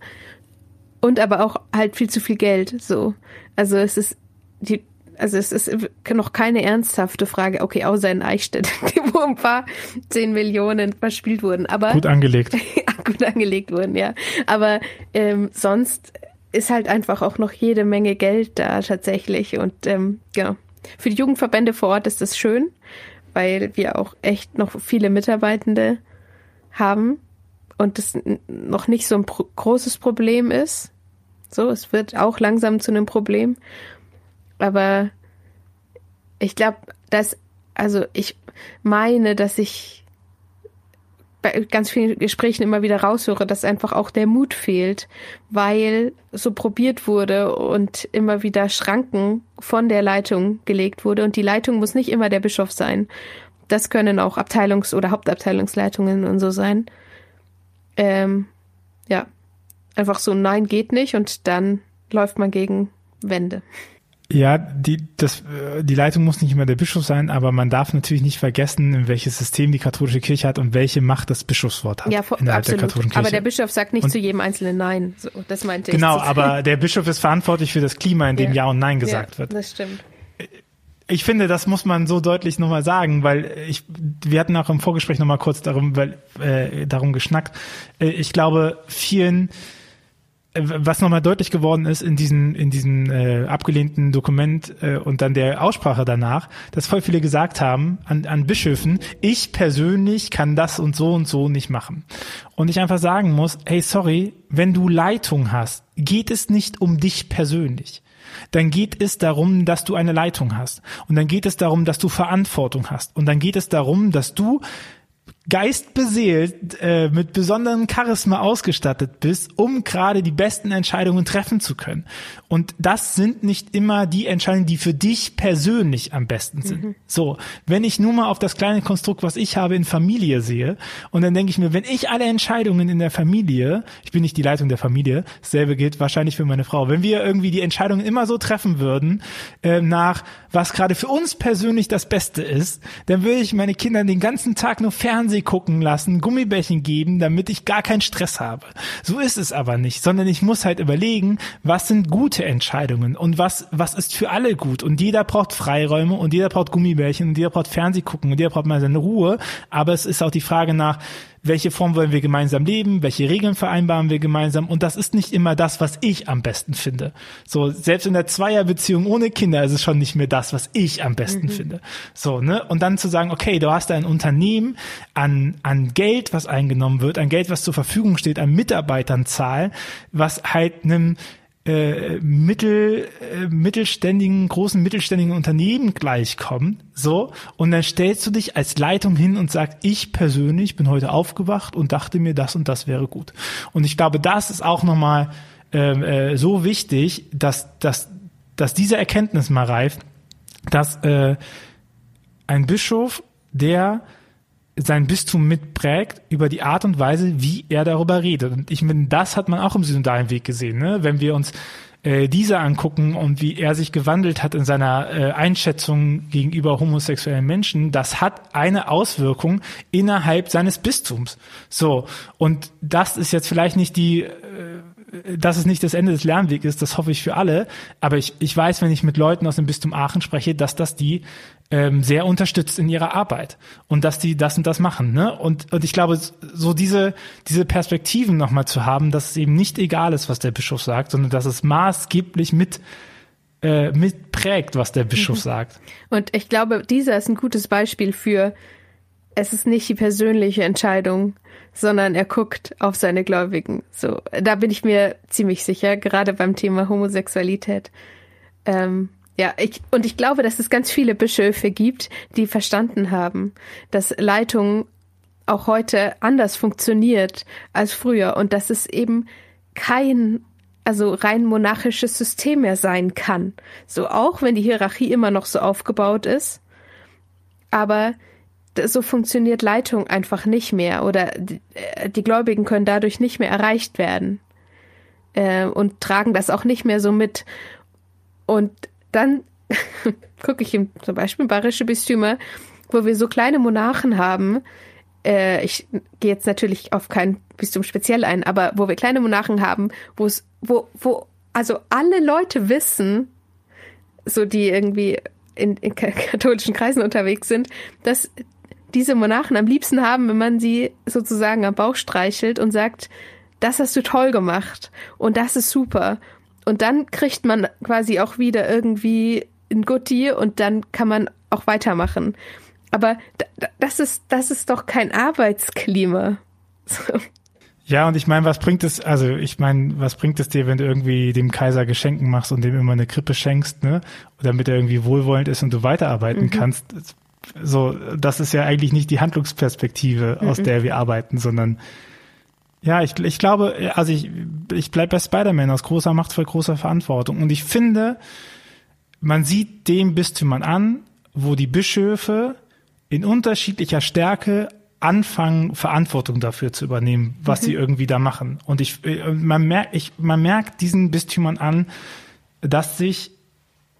Und aber auch halt viel zu viel Geld. So. Also es ist die also es ist noch keine ernsthafte Frage, okay, außer in Eichstätt, wo ein paar zehn Millionen verspielt wurden. Aber gut angelegt. gut angelegt wurden, ja. Aber ähm, sonst ist halt einfach auch noch jede Menge Geld da tatsächlich. Und ähm, genau. Für die Jugendverbände vor Ort ist das schön, weil wir auch echt noch viele Mitarbeitende haben und das noch nicht so ein pro großes Problem ist. So, es wird auch langsam zu einem Problem. Aber ich glaube, dass, also ich meine, dass ich bei ganz vielen Gesprächen immer wieder raushöre, dass einfach auch der Mut fehlt, weil so probiert wurde und immer wieder Schranken von der Leitung gelegt wurde. Und die Leitung muss nicht immer der Bischof sein. Das können auch Abteilungs- oder Hauptabteilungsleitungen und so sein. Ähm, ja, einfach so, nein, geht nicht und dann läuft man gegen Wände. Ja, die, das, äh, die Leitung muss nicht immer der Bischof sein, aber man darf natürlich nicht vergessen, in welches System die katholische Kirche hat und welche Macht das Bischofswort hat. Ja, vor, absolut. Aber der Bischof sagt nicht und, zu jedem Einzelnen Nein. So, das meinte ich. Genau, aber der Bischof ist verantwortlich für das Klima, in dem Ja, ja und Nein gesagt ja, wird. Das stimmt. Ich finde, das muss man so deutlich nochmal sagen, weil ich, wir hatten auch im Vorgespräch nochmal kurz darum, weil, äh, darum geschnackt. Äh, ich glaube, vielen was nochmal deutlich geworden ist in diesem in diesem äh, abgelehnten Dokument äh, und dann der Aussprache danach, dass voll viele gesagt haben an, an Bischöfen, ich persönlich kann das und so und so nicht machen. Und ich einfach sagen muss, hey, sorry, wenn du Leitung hast, geht es nicht um dich persönlich. Dann geht es darum, dass du eine Leitung hast. Und dann geht es darum, dass du Verantwortung hast. Und dann geht es darum, dass du geistbeseelt äh, mit besonderem Charisma ausgestattet bist, um gerade die besten Entscheidungen treffen zu können. Und das sind nicht immer die Entscheidungen, die für dich persönlich am besten sind. Mhm. So, wenn ich nur mal auf das kleine Konstrukt, was ich habe in Familie sehe, und dann denke ich mir, wenn ich alle Entscheidungen in der Familie, ich bin nicht die Leitung der Familie, dasselbe gilt wahrscheinlich für meine Frau, wenn wir irgendwie die Entscheidungen immer so treffen würden, äh, nach was gerade für uns persönlich das Beste ist, dann würde ich meine Kinder den ganzen Tag nur Fernseh gucken lassen, Gummibärchen geben, damit ich gar keinen Stress habe. So ist es aber nicht, sondern ich muss halt überlegen, was sind gute Entscheidungen und was, was ist für alle gut. Und jeder braucht Freiräume und jeder braucht Gummibärchen und jeder braucht Fernseh gucken und jeder braucht mal seine Ruhe. Aber es ist auch die Frage nach, welche Form wollen wir gemeinsam leben, welche Regeln vereinbaren wir gemeinsam und das ist nicht immer das, was ich am besten finde. So, selbst in der Zweierbeziehung ohne Kinder ist es schon nicht mehr das, was ich am besten mhm. finde. So, ne? Und dann zu sagen, okay, du hast ein Unternehmen an, an Geld, was eingenommen wird, an Geld, was zur Verfügung steht, an Mitarbeiternzahl, was halt einem äh, mittel, äh, mittelständigen, großen mittelständigen Unternehmen gleichkommen, so, und dann stellst du dich als Leitung hin und sagst, ich persönlich bin heute aufgewacht und dachte mir, das und das wäre gut. Und ich glaube, das ist auch nochmal äh, äh, so wichtig, dass, dass, dass diese Erkenntnis mal reift, dass äh, ein Bischof, der sein Bistum mitprägt über die Art und Weise, wie er darüber redet. Und ich meine, das hat man auch im synodalen Weg gesehen. Ne? Wenn wir uns äh, diese angucken und wie er sich gewandelt hat in seiner äh, Einschätzung gegenüber homosexuellen Menschen, das hat eine Auswirkung innerhalb seines Bistums. So, und das ist jetzt vielleicht nicht die äh, dass es nicht das Ende des Lernwegs ist, das hoffe ich für alle. Aber ich, ich weiß, wenn ich mit Leuten aus dem Bistum Aachen spreche, dass das die ähm, sehr unterstützt in ihrer Arbeit und dass die das und das machen. Ne? Und, und ich glaube, so diese, diese Perspektiven nochmal zu haben, dass es eben nicht egal ist, was der Bischof sagt, sondern dass es maßgeblich mit äh, mitprägt, was der Bischof mhm. sagt. Und ich glaube, dieser ist ein gutes Beispiel für, es ist nicht die persönliche Entscheidung, sondern er guckt auf seine Gläubigen. So, da bin ich mir ziemlich sicher, gerade beim Thema Homosexualität. Ähm, ja, ich, und ich glaube, dass es ganz viele Bischöfe gibt, die verstanden haben, dass Leitung auch heute anders funktioniert als früher und dass es eben kein also rein monarchisches System mehr sein kann. So auch wenn die Hierarchie immer noch so aufgebaut ist, aber so funktioniert Leitung einfach nicht mehr oder die, äh, die Gläubigen können dadurch nicht mehr erreicht werden äh, und tragen das auch nicht mehr so mit. Und dann gucke ich im, zum Beispiel bayerische Bistümer, wo wir so kleine Monarchen haben. Äh, ich gehe jetzt natürlich auf kein Bistum speziell ein, aber wo wir kleine Monarchen haben, wo es, wo, wo also alle Leute wissen, so die irgendwie in, in katholischen Kreisen unterwegs sind, dass diese Monarchen am liebsten haben, wenn man sie sozusagen am Bauch streichelt und sagt, das hast du toll gemacht und das ist super. Und dann kriegt man quasi auch wieder irgendwie ein Gutti und dann kann man auch weitermachen. Aber das ist, das ist doch kein Arbeitsklima. Ja, und ich meine, was bringt es, also ich meine, was bringt es dir, wenn du irgendwie dem Kaiser Geschenken machst und dem immer eine Krippe schenkst, ne? Damit er irgendwie wohlwollend ist und du weiterarbeiten mhm. kannst. So, das ist ja eigentlich nicht die Handlungsperspektive, aus mhm. der wir arbeiten, sondern ja, ich, ich glaube, also ich, ich bleib bei Spider-Man aus großer Macht für großer Verantwortung. Und ich finde, man sieht dem Bistümern an, wo die Bischöfe in unterschiedlicher Stärke anfangen, Verantwortung dafür zu übernehmen, was mhm. sie irgendwie da machen. Und ich, äh, man merkt, ich, man merkt diesen Bistümern an, dass sich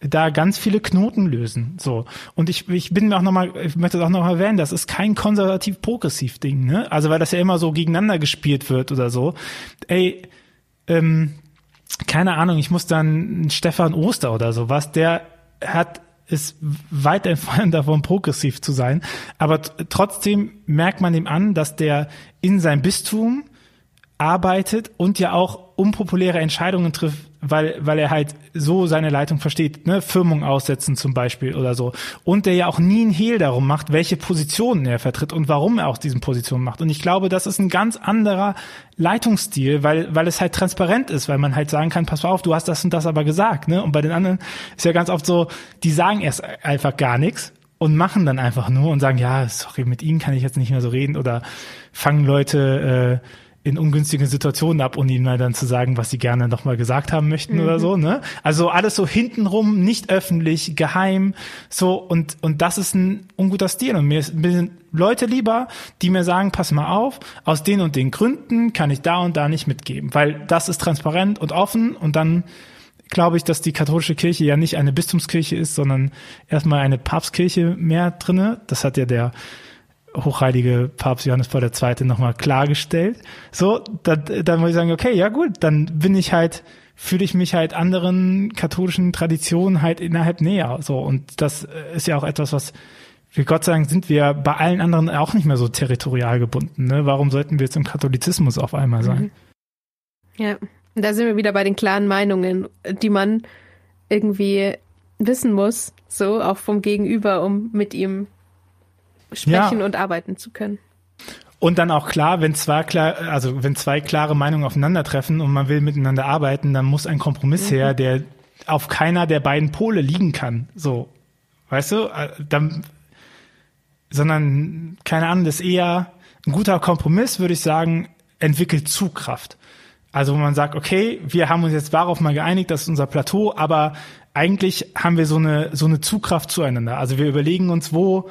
da ganz viele Knoten lösen. So. Und ich, ich bin auch nochmal, ich möchte das auch noch erwähnen, das ist kein konservativ-progressiv Ding, ne? Also weil das ja immer so gegeneinander gespielt wird oder so. Ey, ähm, keine Ahnung, ich muss dann Stefan Oster oder sowas, der hat ist weit entfernt davon, progressiv zu sein. Aber trotzdem merkt man ihm an, dass der in seinem Bistum arbeitet und ja auch unpopuläre Entscheidungen trifft, weil, weil er halt so seine Leitung versteht, ne, Firmung aussetzen zum Beispiel oder so. Und der ja auch nie ein Hehl darum macht, welche Positionen er vertritt und warum er auch diesen Positionen macht. Und ich glaube, das ist ein ganz anderer Leitungsstil, weil, weil es halt transparent ist, weil man halt sagen kann, pass mal auf, du hast das und das aber gesagt, ne? Und bei den anderen ist ja ganz oft so, die sagen erst einfach gar nichts und machen dann einfach nur und sagen, ja, sorry, mit ihnen kann ich jetzt nicht mehr so reden oder fangen Leute, äh, in ungünstigen Situationen ab, um ihnen dann zu sagen, was sie gerne nochmal gesagt haben möchten mhm. oder so, ne? Also alles so hintenrum, nicht öffentlich, geheim, so und und das ist ein unguter Stil und mir sind Leute lieber, die mir sagen, pass mal auf, aus den und den Gründen kann ich da und da nicht mitgeben, weil das ist transparent und offen und dann glaube ich, dass die katholische Kirche ja nicht eine Bistumskirche ist, sondern erstmal eine Papstkirche mehr drinne. Das hat ja der hochheilige Papst Johannes Paul II. nochmal klargestellt. So, da, dann muss ich sagen, okay, ja gut, dann bin ich halt, fühle ich mich halt anderen katholischen Traditionen halt innerhalb näher. So, und das ist ja auch etwas, was wir Gott Dank sind wir bei allen anderen auch nicht mehr so territorial gebunden. Ne? Warum sollten wir jetzt im Katholizismus auf einmal sein? Mhm. Ja, da sind wir wieder bei den klaren Meinungen, die man irgendwie wissen muss, so auch vom Gegenüber, um mit ihm sprechen ja. und arbeiten zu können. Und dann auch klar, wenn zwei klar, also wenn zwei klare Meinungen aufeinandertreffen und man will miteinander arbeiten, dann muss ein Kompromiss mhm. her, der auf keiner der beiden Pole liegen kann. So, weißt du, äh, dann, sondern keine Ahnung, das ist eher ein guter Kompromiss, würde ich sagen, entwickelt Zugkraft. Also wo man sagt, okay, wir haben uns jetzt darauf mal geeinigt, das ist unser Plateau, aber eigentlich haben wir so eine so eine Zugkraft zueinander. Also wir überlegen uns, wo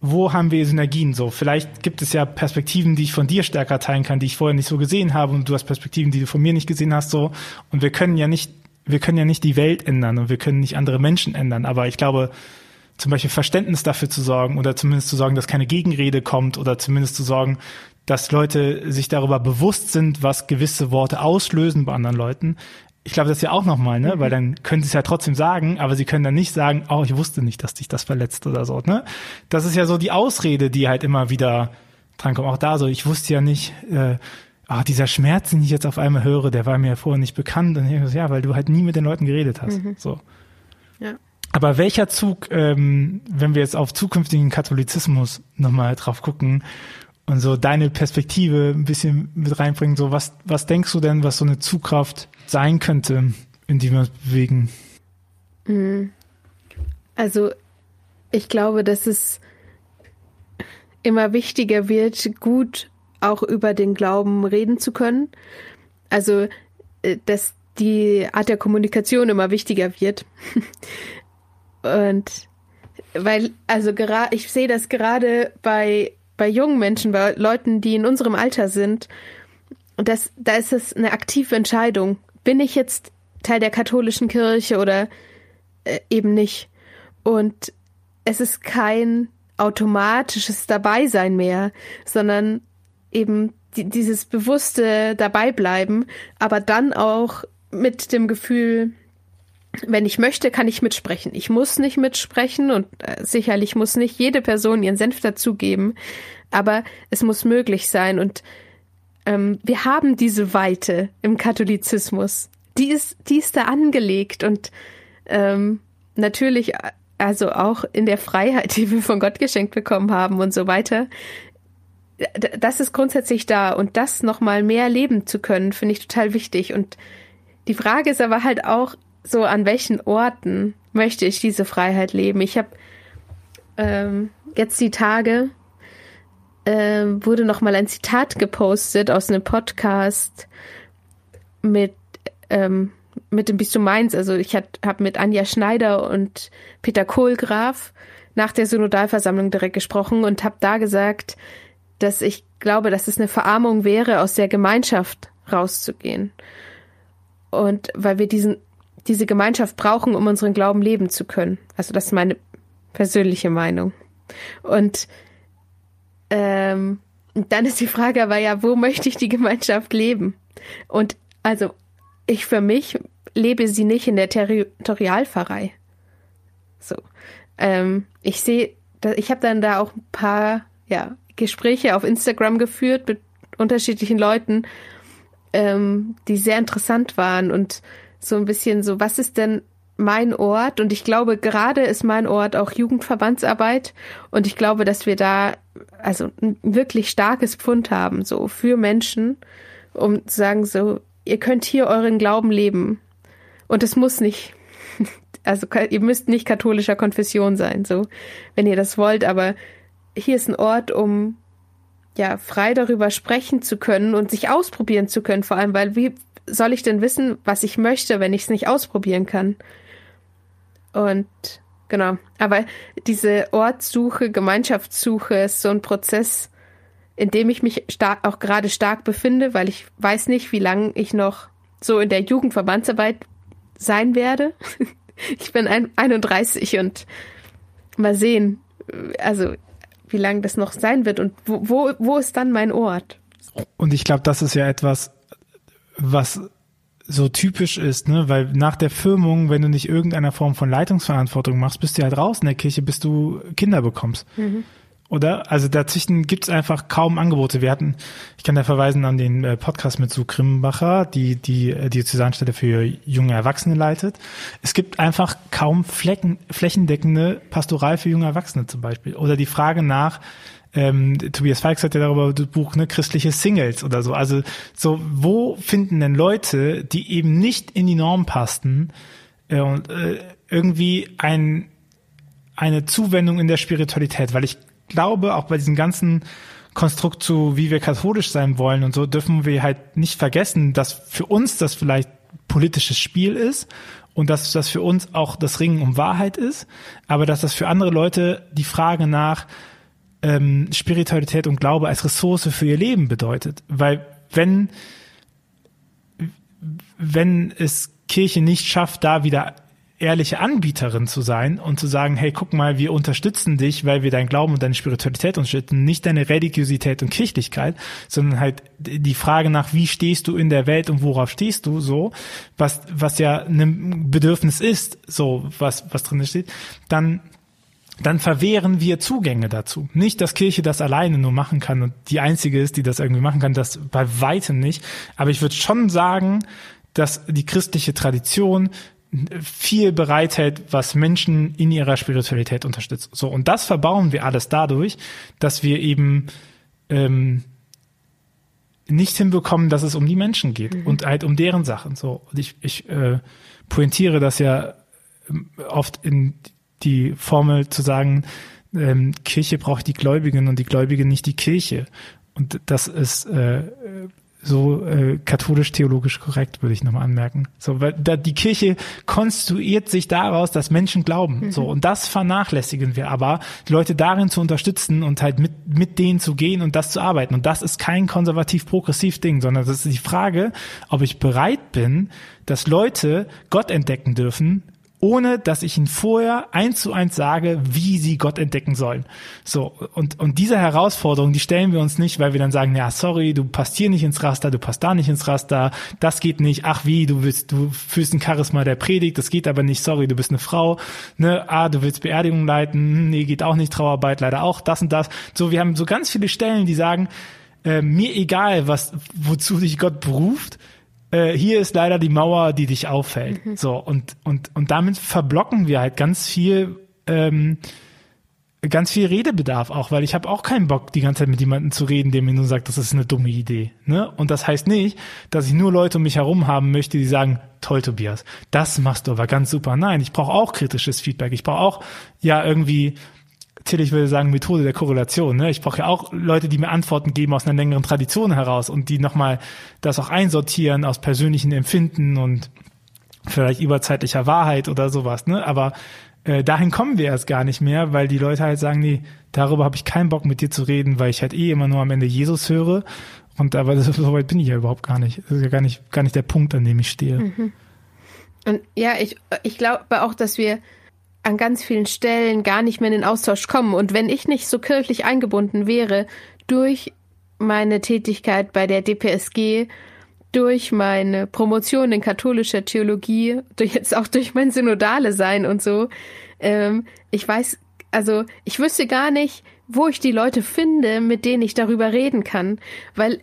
wo haben wir Synergien so? Vielleicht gibt es ja Perspektiven, die ich von dir stärker teilen kann, die ich vorher nicht so gesehen habe und du hast Perspektiven, die du von mir nicht gesehen hast so und wir können ja nicht wir können ja nicht die Welt ändern und wir können nicht andere Menschen ändern, aber ich glaube, zum Beispiel Verständnis dafür zu sorgen oder zumindest zu sorgen, dass keine Gegenrede kommt oder zumindest zu sorgen, dass Leute sich darüber bewusst sind, was gewisse Worte auslösen bei anderen Leuten, ich glaube, das ist ja auch nochmal, ne? Mhm. Weil dann können sie es ja trotzdem sagen, aber sie können dann nicht sagen, oh, ich wusste nicht, dass dich das verletzt oder so, ne? Das ist ja so die Ausrede, die halt immer wieder drankommt. Auch da so, ich wusste ja nicht, äh, ah, dieser Schmerz, den ich jetzt auf einmal höre, der war mir ja vorher nicht bekannt. Und ich so, ja, weil du halt nie mit den Leuten geredet hast. Mhm. So. Ja. Aber welcher Zug, ähm, wenn wir jetzt auf zukünftigen Katholizismus nochmal drauf gucken und so deine Perspektive ein bisschen mit reinbringen, so was, was denkst du denn, was so eine Zugkraft sein könnte, in die wir uns bewegen? Mhm. Also ich glaube, dass es immer wichtiger wird, gut auch über den Glauben reden zu können. Also, äh, dass die Art der Kommunikation immer wichtiger wird. Und weil, also gerade, ich sehe das gerade bei, bei jungen Menschen, bei Leuten, die in unserem Alter sind. Das, da ist es eine aktive Entscheidung. Bin ich jetzt Teil der katholischen Kirche oder äh, eben nicht? Und es ist kein automatisches Dabeisein mehr, sondern eben die, dieses bewusste Dabeibleiben, aber dann auch mit dem Gefühl, wenn ich möchte, kann ich mitsprechen. Ich muss nicht mitsprechen und äh, sicherlich muss nicht jede Person ihren Senf dazugeben, aber es muss möglich sein und ähm, wir haben diese Weite im Katholizismus. Die ist, die ist da angelegt und ähm, natürlich also auch in der Freiheit, die wir von Gott geschenkt bekommen haben und so weiter. Das ist grundsätzlich da und das nochmal mehr leben zu können, finde ich total wichtig. Und die Frage ist aber halt auch so, an welchen Orten möchte ich diese Freiheit leben? Ich habe ähm, jetzt die Tage ähm, wurde nochmal ein Zitat gepostet aus einem Podcast mit ähm, mit dem Bistum Mainz, also ich habe mit Anja Schneider und Peter Kohlgraf nach der Synodalversammlung direkt gesprochen und habe da gesagt, dass ich glaube, dass es eine Verarmung wäre, aus der Gemeinschaft rauszugehen. Und weil wir diesen, diese Gemeinschaft brauchen, um unseren Glauben leben zu können. Also das ist meine persönliche Meinung. Und ähm, dann ist die Frage aber ja, wo möchte ich die Gemeinschaft leben? Und also ich für mich lebe sie nicht in der Territorialpfarrei. So. Ähm, ich sehe, ich habe dann da auch ein paar ja, Gespräche auf Instagram geführt mit unterschiedlichen Leuten, ähm, die sehr interessant waren und so ein bisschen so, was ist denn mein Ort? Und ich glaube, gerade ist mein Ort auch Jugendverbandsarbeit. Und ich glaube, dass wir da also ein wirklich starkes Pfund haben, so für Menschen, um zu sagen, so, ihr könnt hier euren Glauben leben. Und es muss nicht, also ihr müsst nicht katholischer Konfession sein, so, wenn ihr das wollt, aber hier ist ein Ort, um ja frei darüber sprechen zu können und sich ausprobieren zu können, vor allem, weil wie soll ich denn wissen, was ich möchte, wenn ich es nicht ausprobieren kann? Und genau, aber diese Ortssuche, Gemeinschaftssuche ist so ein Prozess, in dem ich mich stark, auch gerade stark befinde, weil ich weiß nicht, wie lange ich noch so in der Jugendverbandsarbeit sein werde. Ich bin ein, 31 und mal sehen, also wie lange das noch sein wird und wo, wo, wo ist dann mein Ort? Und ich glaube, das ist ja etwas, was so typisch ist, ne? Weil nach der Firmung, wenn du nicht irgendeiner Form von Leitungsverantwortung machst, bist du halt raus in der Kirche, bis du Kinder bekommst. Mhm. Oder? Also dazwischen gibt's einfach kaum Angebote. Wir hatten, ich kann da verweisen an den äh, Podcast mit Sue Grimbacher, die die äh, die Zusammenstelle für junge Erwachsene leitet. Es gibt einfach kaum Flecken, flächendeckende Pastoral für junge Erwachsene zum Beispiel. Oder die Frage nach, ähm, Tobias Falks hat ja darüber das Buch, ne, christliche Singles oder so. Also so, wo finden denn Leute, die eben nicht in die Norm passten äh, und äh, irgendwie ein eine Zuwendung in der Spiritualität, weil ich glaube, auch bei diesem ganzen Konstrukt zu, wie wir katholisch sein wollen und so, dürfen wir halt nicht vergessen, dass für uns das vielleicht politisches Spiel ist und dass das für uns auch das Ringen um Wahrheit ist, aber dass das für andere Leute die Frage nach ähm, Spiritualität und Glaube als Ressource für ihr Leben bedeutet. Weil wenn, wenn es Kirche nicht schafft, da wieder ehrliche Anbieterin zu sein und zu sagen, hey, guck mal, wir unterstützen dich, weil wir deinen Glauben und deine Spiritualität unterstützen, nicht deine Religiosität und Kirchlichkeit, sondern halt die Frage nach, wie stehst du in der Welt und worauf stehst du, so, was, was ja ein Bedürfnis ist, so, was, was drin steht, dann, dann verwehren wir Zugänge dazu. Nicht, dass Kirche das alleine nur machen kann und die einzige ist, die das irgendwie machen kann, das bei weitem nicht. Aber ich würde schon sagen, dass die christliche Tradition viel Bereitheit, was Menschen in ihrer Spiritualität unterstützt. So, und das verbauen wir alles dadurch, dass wir eben ähm, nicht hinbekommen, dass es um die Menschen geht mhm. und halt um deren Sachen. So, und ich, ich äh, pointiere das ja ähm, oft in die Formel zu sagen, ähm, Kirche braucht die Gläubigen und die Gläubigen nicht die Kirche. Und das ist äh, so äh, katholisch-theologisch korrekt, würde ich nochmal anmerken. So, weil da, die Kirche konstruiert sich daraus, dass Menschen glauben. Mhm. So, und das vernachlässigen wir aber, die Leute darin zu unterstützen und halt mit, mit denen zu gehen und das zu arbeiten. Und das ist kein konservativ-progressiv Ding, sondern das ist die Frage, ob ich bereit bin, dass Leute Gott entdecken dürfen, ohne dass ich ihnen vorher eins zu eins sage, wie sie Gott entdecken sollen. So, und, und diese Herausforderung, die stellen wir uns nicht, weil wir dann sagen, ja, sorry, du passt hier nicht ins Raster, du passt da nicht ins Raster, das geht nicht, ach wie, du willst, du fühlst ein Charisma der Predigt, das geht aber nicht, sorry, du bist eine Frau, ne, ah, du willst Beerdigung leiten, hm, nee, geht auch nicht, Trauarbeit, leider auch, das und das. So, wir haben so ganz viele Stellen, die sagen, äh, mir egal, was, wozu dich Gott beruft, äh, hier ist leider die Mauer, die dich auffällt. Mhm. So, und, und, und damit verblocken wir halt ganz viel, ähm, ganz viel Redebedarf auch, weil ich habe auch keinen Bock, die ganze Zeit mit jemandem zu reden, der mir nur sagt, das ist eine dumme Idee. Ne? Und das heißt nicht, dass ich nur Leute um mich herum haben möchte, die sagen, toll, Tobias, das machst du aber ganz super. Nein, ich brauche auch kritisches Feedback. Ich brauche auch ja irgendwie Till, ich würde sagen, Methode der Korrelation. Ne? Ich brauche ja auch Leute, die mir Antworten geben aus einer längeren Tradition heraus und die nochmal das auch einsortieren aus persönlichen Empfinden und vielleicht überzeitlicher Wahrheit oder sowas. Ne? Aber äh, dahin kommen wir erst gar nicht mehr, weil die Leute halt sagen, nee, darüber habe ich keinen Bock mit dir zu reden, weil ich halt eh immer nur am Ende Jesus höre. Und aber so weit bin ich ja überhaupt gar nicht. Das ist ja gar nicht, gar nicht der Punkt, an dem ich stehe. Mhm. Und ja, ich, ich glaube auch, dass wir an ganz vielen Stellen gar nicht mehr in den Austausch kommen. Und wenn ich nicht so kirchlich eingebunden wäre durch meine Tätigkeit bei der DPSG, durch meine Promotion in katholischer Theologie, durch jetzt auch durch mein synodale Sein und so, ähm, ich weiß, also ich wüsste gar nicht, wo ich die Leute finde, mit denen ich darüber reden kann, weil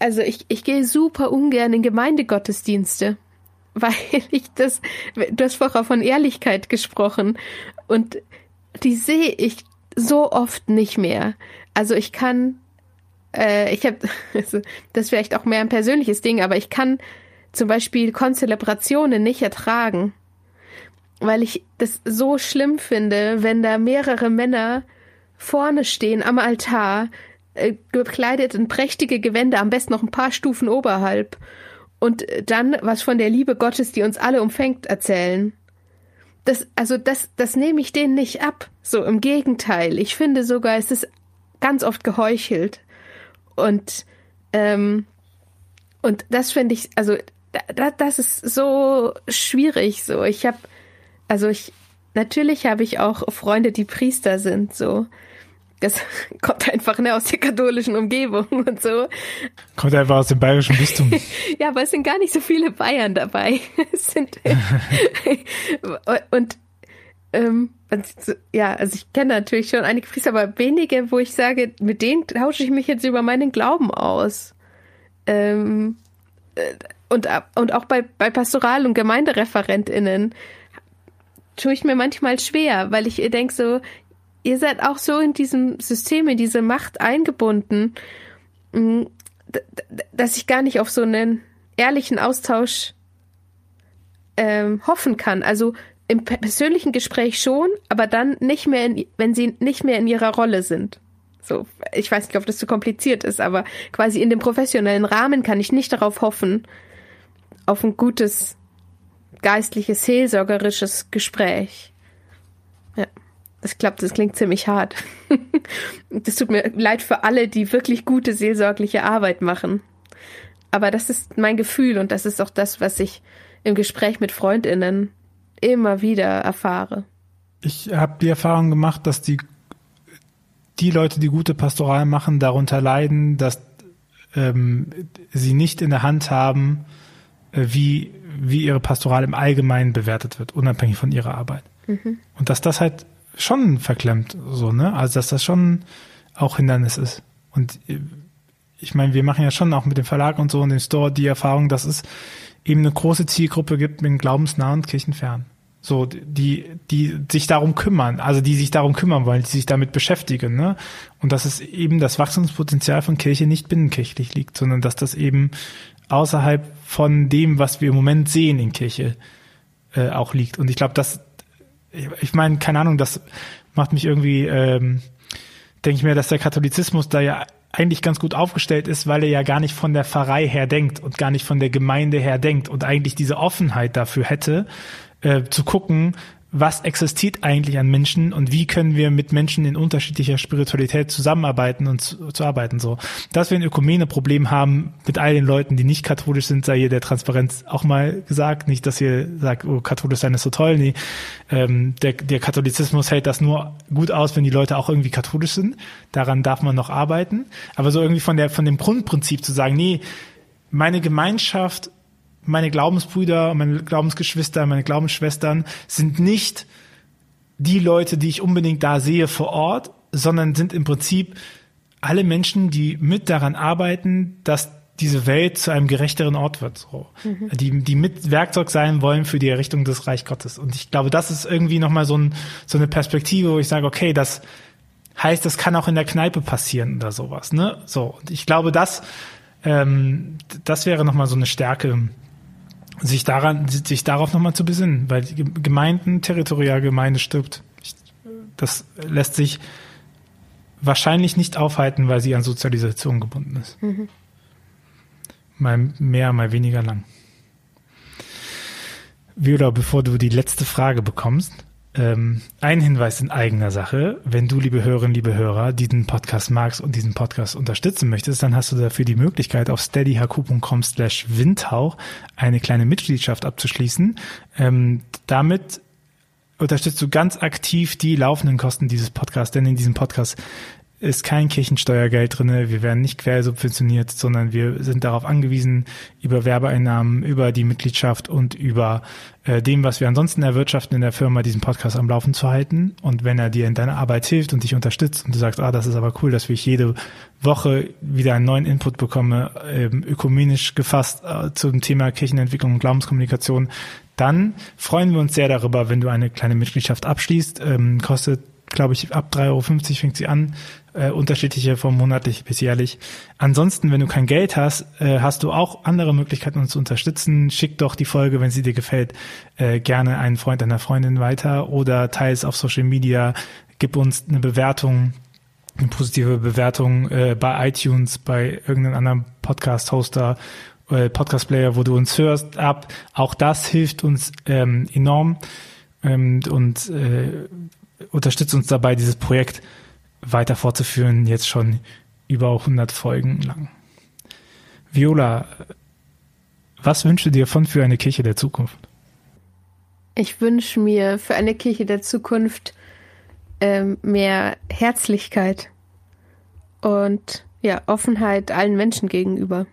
also ich, ich gehe super ungern in Gemeindegottesdienste weil ich das, du hast vorher von Ehrlichkeit gesprochen und die sehe ich so oft nicht mehr. Also ich kann, äh, ich habe, also das ist vielleicht auch mehr ein persönliches Ding, aber ich kann zum Beispiel Konzelebrationen nicht ertragen, weil ich das so schlimm finde, wenn da mehrere Männer vorne stehen am Altar, äh, gekleidet in prächtige Gewänder, am besten noch ein paar Stufen oberhalb und dann was von der Liebe Gottes, die uns alle umfängt, erzählen. Das, also das, das nehme ich denen nicht ab. So im Gegenteil. Ich finde sogar, es ist ganz oft geheuchelt. Und, ähm, und das finde ich, also da, das ist so schwierig. So, ich habe, also ich, natürlich habe ich auch Freunde, die Priester sind. So, das kommt einfach ne, aus der katholischen Umgebung und so. Kommt einfach aus dem bayerischen Bistum. ja, aber es sind gar nicht so viele Bayern dabei. es sind und ähm, ja, also ich kenne natürlich schon einige Priester, aber wenige, wo ich sage, mit denen tausche ich mich jetzt über meinen Glauben aus. Ähm, äh, und, und auch bei, bei Pastoral- und GemeindereferentInnen tue ich mir manchmal schwer, weil ich denke so, ihr seid auch so in diesem System, in diese Macht eingebunden, mm, dass ich gar nicht auf so einen ehrlichen Austausch ähm, hoffen kann. Also im persönlichen Gespräch schon, aber dann nicht mehr, in, wenn sie nicht mehr in ihrer Rolle sind. So, ich weiß nicht, ob das zu kompliziert ist, aber quasi in dem professionellen Rahmen kann ich nicht darauf hoffen, auf ein gutes geistliches, seelsorgerisches Gespräch. Das klappt, das klingt ziemlich hart. das tut mir leid für alle, die wirklich gute seelsorgliche Arbeit machen. Aber das ist mein Gefühl und das ist auch das, was ich im Gespräch mit Freundinnen immer wieder erfahre. Ich habe die Erfahrung gemacht, dass die, die Leute, die gute Pastoral machen, darunter leiden, dass ähm, sie nicht in der Hand haben, äh, wie, wie ihre Pastoral im Allgemeinen bewertet wird, unabhängig von ihrer Arbeit. Mhm. Und dass das halt schon verklemmt, so, ne? Also, dass das schon auch Hindernis ist. Und äh, ich meine, wir machen ja schon auch mit dem Verlag und so und dem Store die Erfahrung, dass es eben eine große Zielgruppe gibt mit glaubensnah und kirchenfern. So, die, die sich darum kümmern, also die sich darum kümmern wollen, die sich damit beschäftigen, ne? Und dass es eben das Wachstumspotenzial von Kirche nicht binnenkirchlich liegt, sondern dass das eben außerhalb von dem, was wir im Moment sehen in Kirche, äh, auch liegt. Und ich glaube, dass ich meine, keine Ahnung, das macht mich irgendwie ähm, denke ich mir, dass der Katholizismus da ja eigentlich ganz gut aufgestellt ist, weil er ja gar nicht von der Pfarrei her denkt und gar nicht von der Gemeinde her denkt und eigentlich diese Offenheit dafür hätte, äh, zu gucken, was existiert eigentlich an Menschen und wie können wir mit Menschen in unterschiedlicher Spiritualität zusammenarbeiten und zu, zu arbeiten so. Dass wir ein Ökumene-Problem haben mit all den Leuten, die nicht katholisch sind, sei hier der Transparenz auch mal gesagt. Nicht, dass ihr sagt, oh, katholisch sein ist so toll. Nee, ähm, der, der Katholizismus hält das nur gut aus, wenn die Leute auch irgendwie katholisch sind. Daran darf man noch arbeiten. Aber so irgendwie von der, von dem Grundprinzip zu sagen, nee, meine Gemeinschaft meine Glaubensbrüder, meine Glaubensgeschwister, meine Glaubensschwestern sind nicht die Leute, die ich unbedingt da sehe vor Ort, sondern sind im Prinzip alle Menschen, die mit daran arbeiten, dass diese Welt zu einem gerechteren Ort wird, so. Mhm. die, die mit Werkzeug sein wollen für die Errichtung des Reich Gottes. Und ich glaube, das ist irgendwie nochmal so, ein, so eine Perspektive, wo ich sage, okay, das heißt, das kann auch in der Kneipe passieren oder sowas, ne? So. Und ich glaube, das, ähm, das wäre nochmal so eine Stärke, sich daran, sich darauf nochmal zu besinnen, weil Gemeinden, Territorialgemeinde stirbt. Das lässt sich wahrscheinlich nicht aufhalten, weil sie an Sozialisation gebunden ist. Mhm. Mal mehr, mal weniger lang. Viola, bevor du die letzte Frage bekommst, ähm, ein Hinweis in eigener Sache. Wenn du, liebe Hörerinnen, liebe Hörer, diesen Podcast magst und diesen Podcast unterstützen möchtest, dann hast du dafür die Möglichkeit, auf steadyhq.com slash windhauch eine kleine Mitgliedschaft abzuschließen. Ähm, damit unterstützt du ganz aktiv die laufenden Kosten dieses Podcasts, denn in diesem Podcast ist kein Kirchensteuergeld drinne. Wir werden nicht quersubventioniert, sondern wir sind darauf angewiesen, über Werbeeinnahmen, über die Mitgliedschaft und über äh, dem, was wir ansonsten erwirtschaften in der Firma, diesen Podcast am Laufen zu halten. Und wenn er dir in deiner Arbeit hilft und dich unterstützt und du sagst, ah, das ist aber cool, dass ich jede Woche wieder einen neuen Input bekomme, ähm, ökumenisch gefasst äh, zum Thema Kirchenentwicklung und Glaubenskommunikation, dann freuen wir uns sehr darüber, wenn du eine kleine Mitgliedschaft abschließt. Ähm, kostet glaube ich, ab 3,50 Euro fängt sie an, äh, unterschiedliche von monatlich bis jährlich. Ansonsten, wenn du kein Geld hast, äh, hast du auch andere Möglichkeiten, uns zu unterstützen. Schick doch die Folge, wenn sie dir gefällt, äh, gerne einen Freund, einer Freundin weiter oder teile es auf Social Media, gib uns eine Bewertung, eine positive Bewertung äh, bei iTunes, bei irgendeinem anderen Podcast-Hoster äh, Podcast-Player, wo du uns hörst, ab. Auch das hilft uns ähm, enorm. Ähm, und äh, unterstützt uns dabei, dieses Projekt weiter fortzuführen, jetzt schon über 100 Folgen lang. Viola, was wünschst du dir von für eine Kirche der Zukunft? Ich wünsche mir für eine Kirche der Zukunft ähm, mehr Herzlichkeit und ja, Offenheit allen Menschen gegenüber.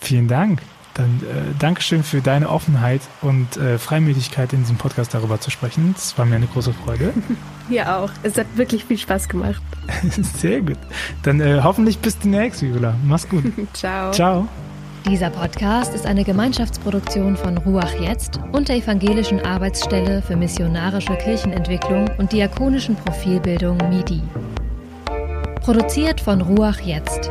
Vielen Dank. Dann äh, Dankeschön für deine Offenheit und äh, Freimütigkeit in diesem Podcast darüber zu sprechen. Es war mir eine große Freude. Mir auch. Es hat wirklich viel Spaß gemacht. Sehr gut. Dann äh, hoffentlich bis demnächst, Viola. Mach's gut. Ciao. Ciao. Dieser Podcast ist eine Gemeinschaftsproduktion von Ruach Jetzt und der Evangelischen Arbeitsstelle für missionarische Kirchenentwicklung und diakonischen Profilbildung MIDI. Produziert von Ruach Jetzt.